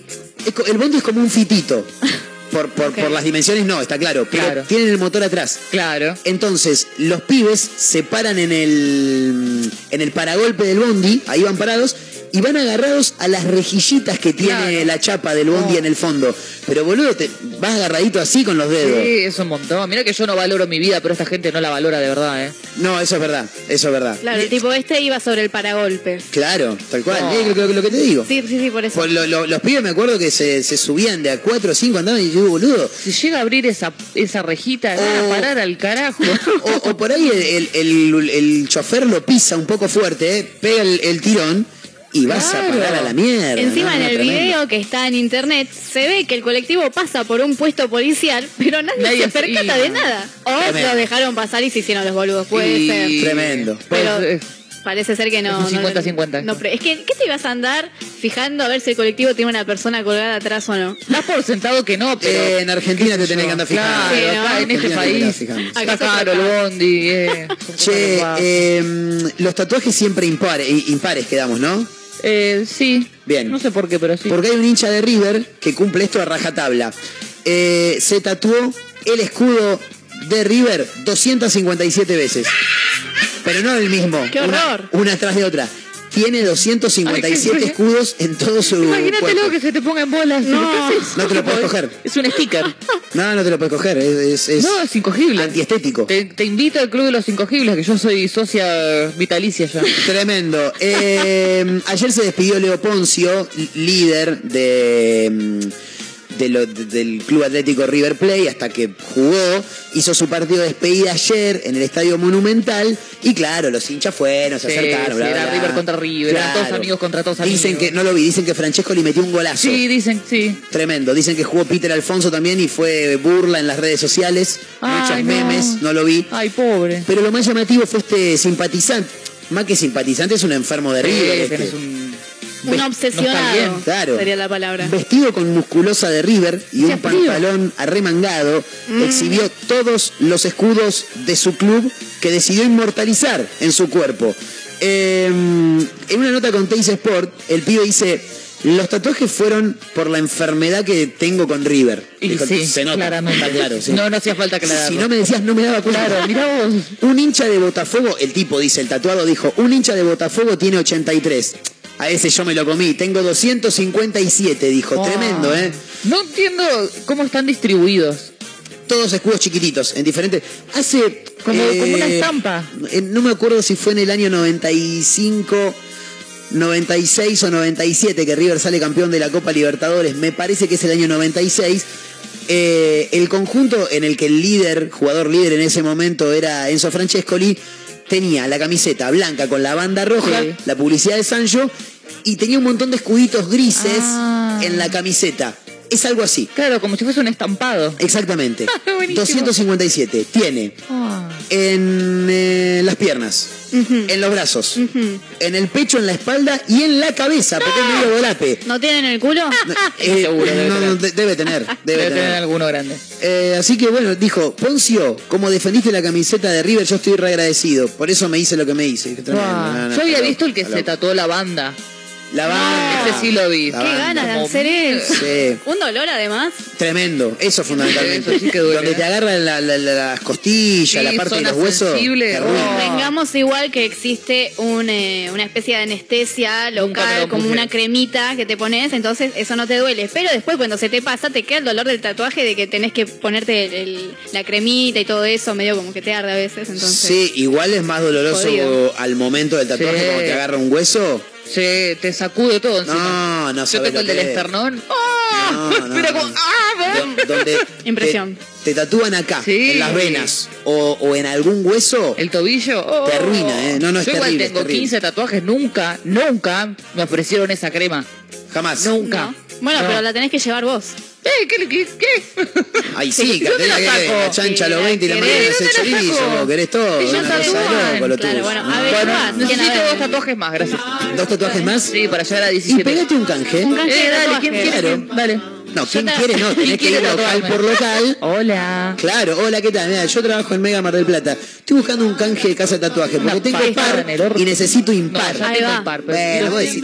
el bondi es como un fitito. Por, por, por las dimensiones no, está claro, pero Claro. tienen el motor atrás. claro. Entonces, los pibes se paran en el, en el paragolpe del bondi, ahí van parados, y van agarrados a las rejillitas que tiene Claro. la chapa del bondi No. en el fondo. Pero boludo, te vas agarradito así con los dedos. Sí, es un montón. Mira que yo no valoro mi vida, pero esta gente no la valora de verdad, ¿eh? No, eso es verdad, eso es verdad. Claro, el tipo este iba sobre el paragolpe. Claro, tal cual, No. lo, que- lo que te digo. Sí, sí, sí, por eso. Pues lo- lo- los pibes me acuerdo que se, se subían de a 4 o 5 andaban y yo digo, boludo. Si llega a abrir esa, esa rejita, van a parar al carajo. O, o por ahí el, el- el- el chofer lo pisa un poco fuerte, eh, pega el, el tirón y vas Claro. a parar a la mierda. Encima ¿no? en No, el tremendo. video que está en internet se ve que el colectivo pasa por un puesto policial, pero nadie, Nadie se percata sí. de nada. O Tremendo. lo dejaron pasar y se hicieron los boludos, puede Y- ser. Tremendo. Pero Pues, eh, parece ser que no. Es un no- 50-50. No, pero es que, ¿qué te ibas a andar fijando a ver si el colectivo tiene una persona colgada atrás o no? das por sentado que no, pero. Eh, en Argentina te tenés que andar fijando. Claro, Sí, ¿no? acá en este país. Acá caro el bondi, eh. Che, eh, los tatuajes siempre impares, impares quedamos, ¿no? Eh, sí. Bien. No sé por qué, pero sí. Porque hay un hincha de River que cumple esto a rajatabla. Eh, se tatuó el escudo de River 257 veces. Pero no el mismo. ¡Qué una- horror! Una, tras de otra. Tiene 257 Ay, escudos en todo su Imagínatelo cuerpo. que se te ponga en bolas. No. No te lo puedes coger. Es un sticker. No, no te lo puedes coger, es, es, es No, es incogible. antiestético. Te, te invito al Club de los Incogibles, que yo soy socia vitalicia ya. Tremendo. Eh, ayer se despidió Leo Poncio, líder de, mm, de lo- de- del Club Atlético River Plate, hasta que jugó. Hizo su partido de despedida ayer en el Estadio Monumental. Y claro, los hinchas fueron, se Sí, acercaron. bla, era bla, River contra River, eran todos Claro. amigos contra todos amigos. Dicen que, no lo vi, dicen que Francesco le metió un golazo. Sí, dicen, sí. Tremendo. Dicen que jugó Peter Alfonso también y fue burla en las redes sociales. Muchos no. memes, no lo vi. Ay, pobre. Pero lo más llamativo fue este simpatizante. Más que simpatizante, es un enfermo de River. Sí, este. Un... Obsesionado Claro. sería la palabra. Vestido con musculosa de River y un pantalón arremangado, Mm. exhibió todos los escudos de su club que decidió inmortalizar en su cuerpo. Eh, en una nota con Teis Sport, el pibe dice: Los tatuajes fueron por la enfermedad que tengo con River. Y Dijo, sí, se nota, claramente. está claro. sí. No, no hacía falta aclararlo. Si no me decías, no me daba cuenta. Claro, mirá vos. Un hincha de Botafogo, el tipo dice, el tatuado dijo, un hincha de Botafogo tiene 83. A ese yo me lo comí. Tengo 257, dijo. Oh. Tremendo, ¿eh? No entiendo cómo están distribuidos. Todos escudos chiquititos, en diferentes. Hace. Como, eh, como una estampa. eh, No me acuerdo si fue en el año 95, 96 o 97 que River sale campeón de la Copa Libertadores. Me parece que es el año 96. Eh, el conjunto en el que el líder, jugador líder en ese momento era Enzo Francescoli, tenía la camiseta blanca con la banda roja, Sí. la publicidad de Sancho, y tenía un montón de escuditos grises Ah. en la camiseta. Es algo así. Claro, como si fuese un estampado. Exactamente. Buenísimo. 257. Tiene Ah. En eh, las piernas, en los brazos, en el pecho, en la espalda y en la cabeza, porque es medio volape. ¿No tienen el culo? Eh, seguro, debe no, tener. de- debe tener, debe Debe tener alguno grande. Eh, así que bueno, dijo, Poncio, como defendiste la camiseta de River, yo estoy re agradecido. Por eso me hice lo que me hice. Yo había visto el que se tatuó la banda. La banda. Ese sí lo vi. La Qué banda. ganas de hacer eso. Sí. Un dolor además. Tremendo, eso fundamentalmente. Eso sí que duele, Donde te agarran la- la- la- las costillas, Sí, la parte de zona los huesos. sensible, te oh. Vengamos igual que existe un, eh, una especie de anestesia Nunca me local, lo como puse. una cremita que te pones, entonces eso no te duele. Pero después cuando se te pasa, te queda el dolor del tatuaje de que tenés que ponerte el- el- la cremita y todo eso, medio como que te arde a veces. Entonces, Sí, igual es más doloroso Jodido. al momento del tatuaje Sí. cuando te agarra un hueso. Se te sacude todo encima. No, no Yo tengo el del es. esternón. No, no, Mira no. como- ven! Do- donde Impresión. Te, te tatúan acá, Sí. en las venas, o, o en algún hueso. El tobillo. oh. Te arruina, ¿eh? No, no, es Yo terrible, tengo terrible. 15 tatuajes. Nunca, nunca me ofrecieron esa crema. Jamás. Nunca. ¿No? Bueno, No. pero la tenés que llevar vos. Eh, ¿Qué? ¿Qué? qué? Ay, Sí, que saco. la chancha a los Sí, 20 y la mañana querés, hace yo te la chorizo, querés todo. Y de Juan. loco lo Claro, tuyo. bueno, a ver, Bueno, necesito dos tatuajes más, gracias. ¿Dos tatuajes más? Sí, para llegar a Y 17. pegate un canje. Un canje Eh, dale. ¿quién quiere? Claro. Dale. No, ¿quién te- quiere? No, tenés que ir local tatuarme? por local. Hola. Claro, hola, ¿qué tal? Mira, yo trabajo en Mega Mar del Plata. Estoy buscando un canje de casa de tatuaje porque tengo par y necesito No, impar. Ahí va. Bueno, vos Y decís,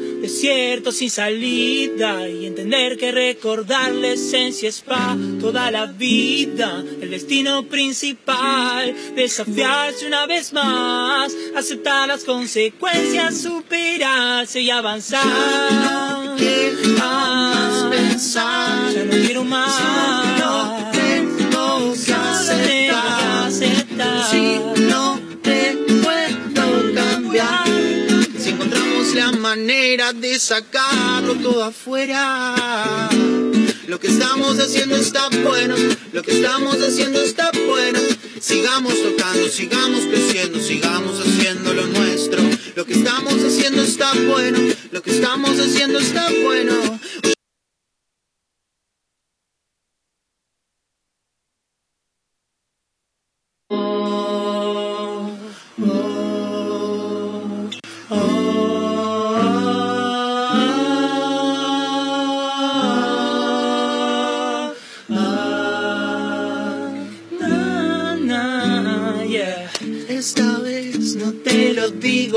desierto sin salida y entender que recordar la esencia es pa' toda la vida. El destino principal, desafiarse una vez más, aceptar las consecuencias, superarse y avanzar. Ya no quiero más pensar, ya no quiero más. no tengo que aceptar, si la manera de sacarlo todo afuera. Lo que estamos haciendo está bueno, lo que estamos haciendo está bueno. Sigamos tocando, sigamos creciendo, sigamos haciendo lo nuestro. Lo que estamos haciendo está bueno, lo que estamos haciendo está bueno.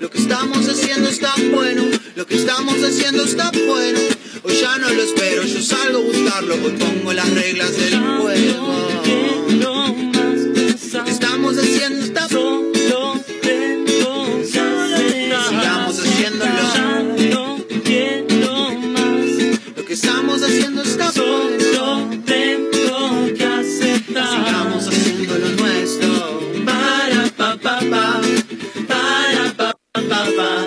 lo que estamos haciendo está bueno, lo que estamos haciendo está bueno. Hoy ya no lo espero, yo salgo a buscarlo, hoy pongo las reglas del juego. Lo que estamos haciendo bye.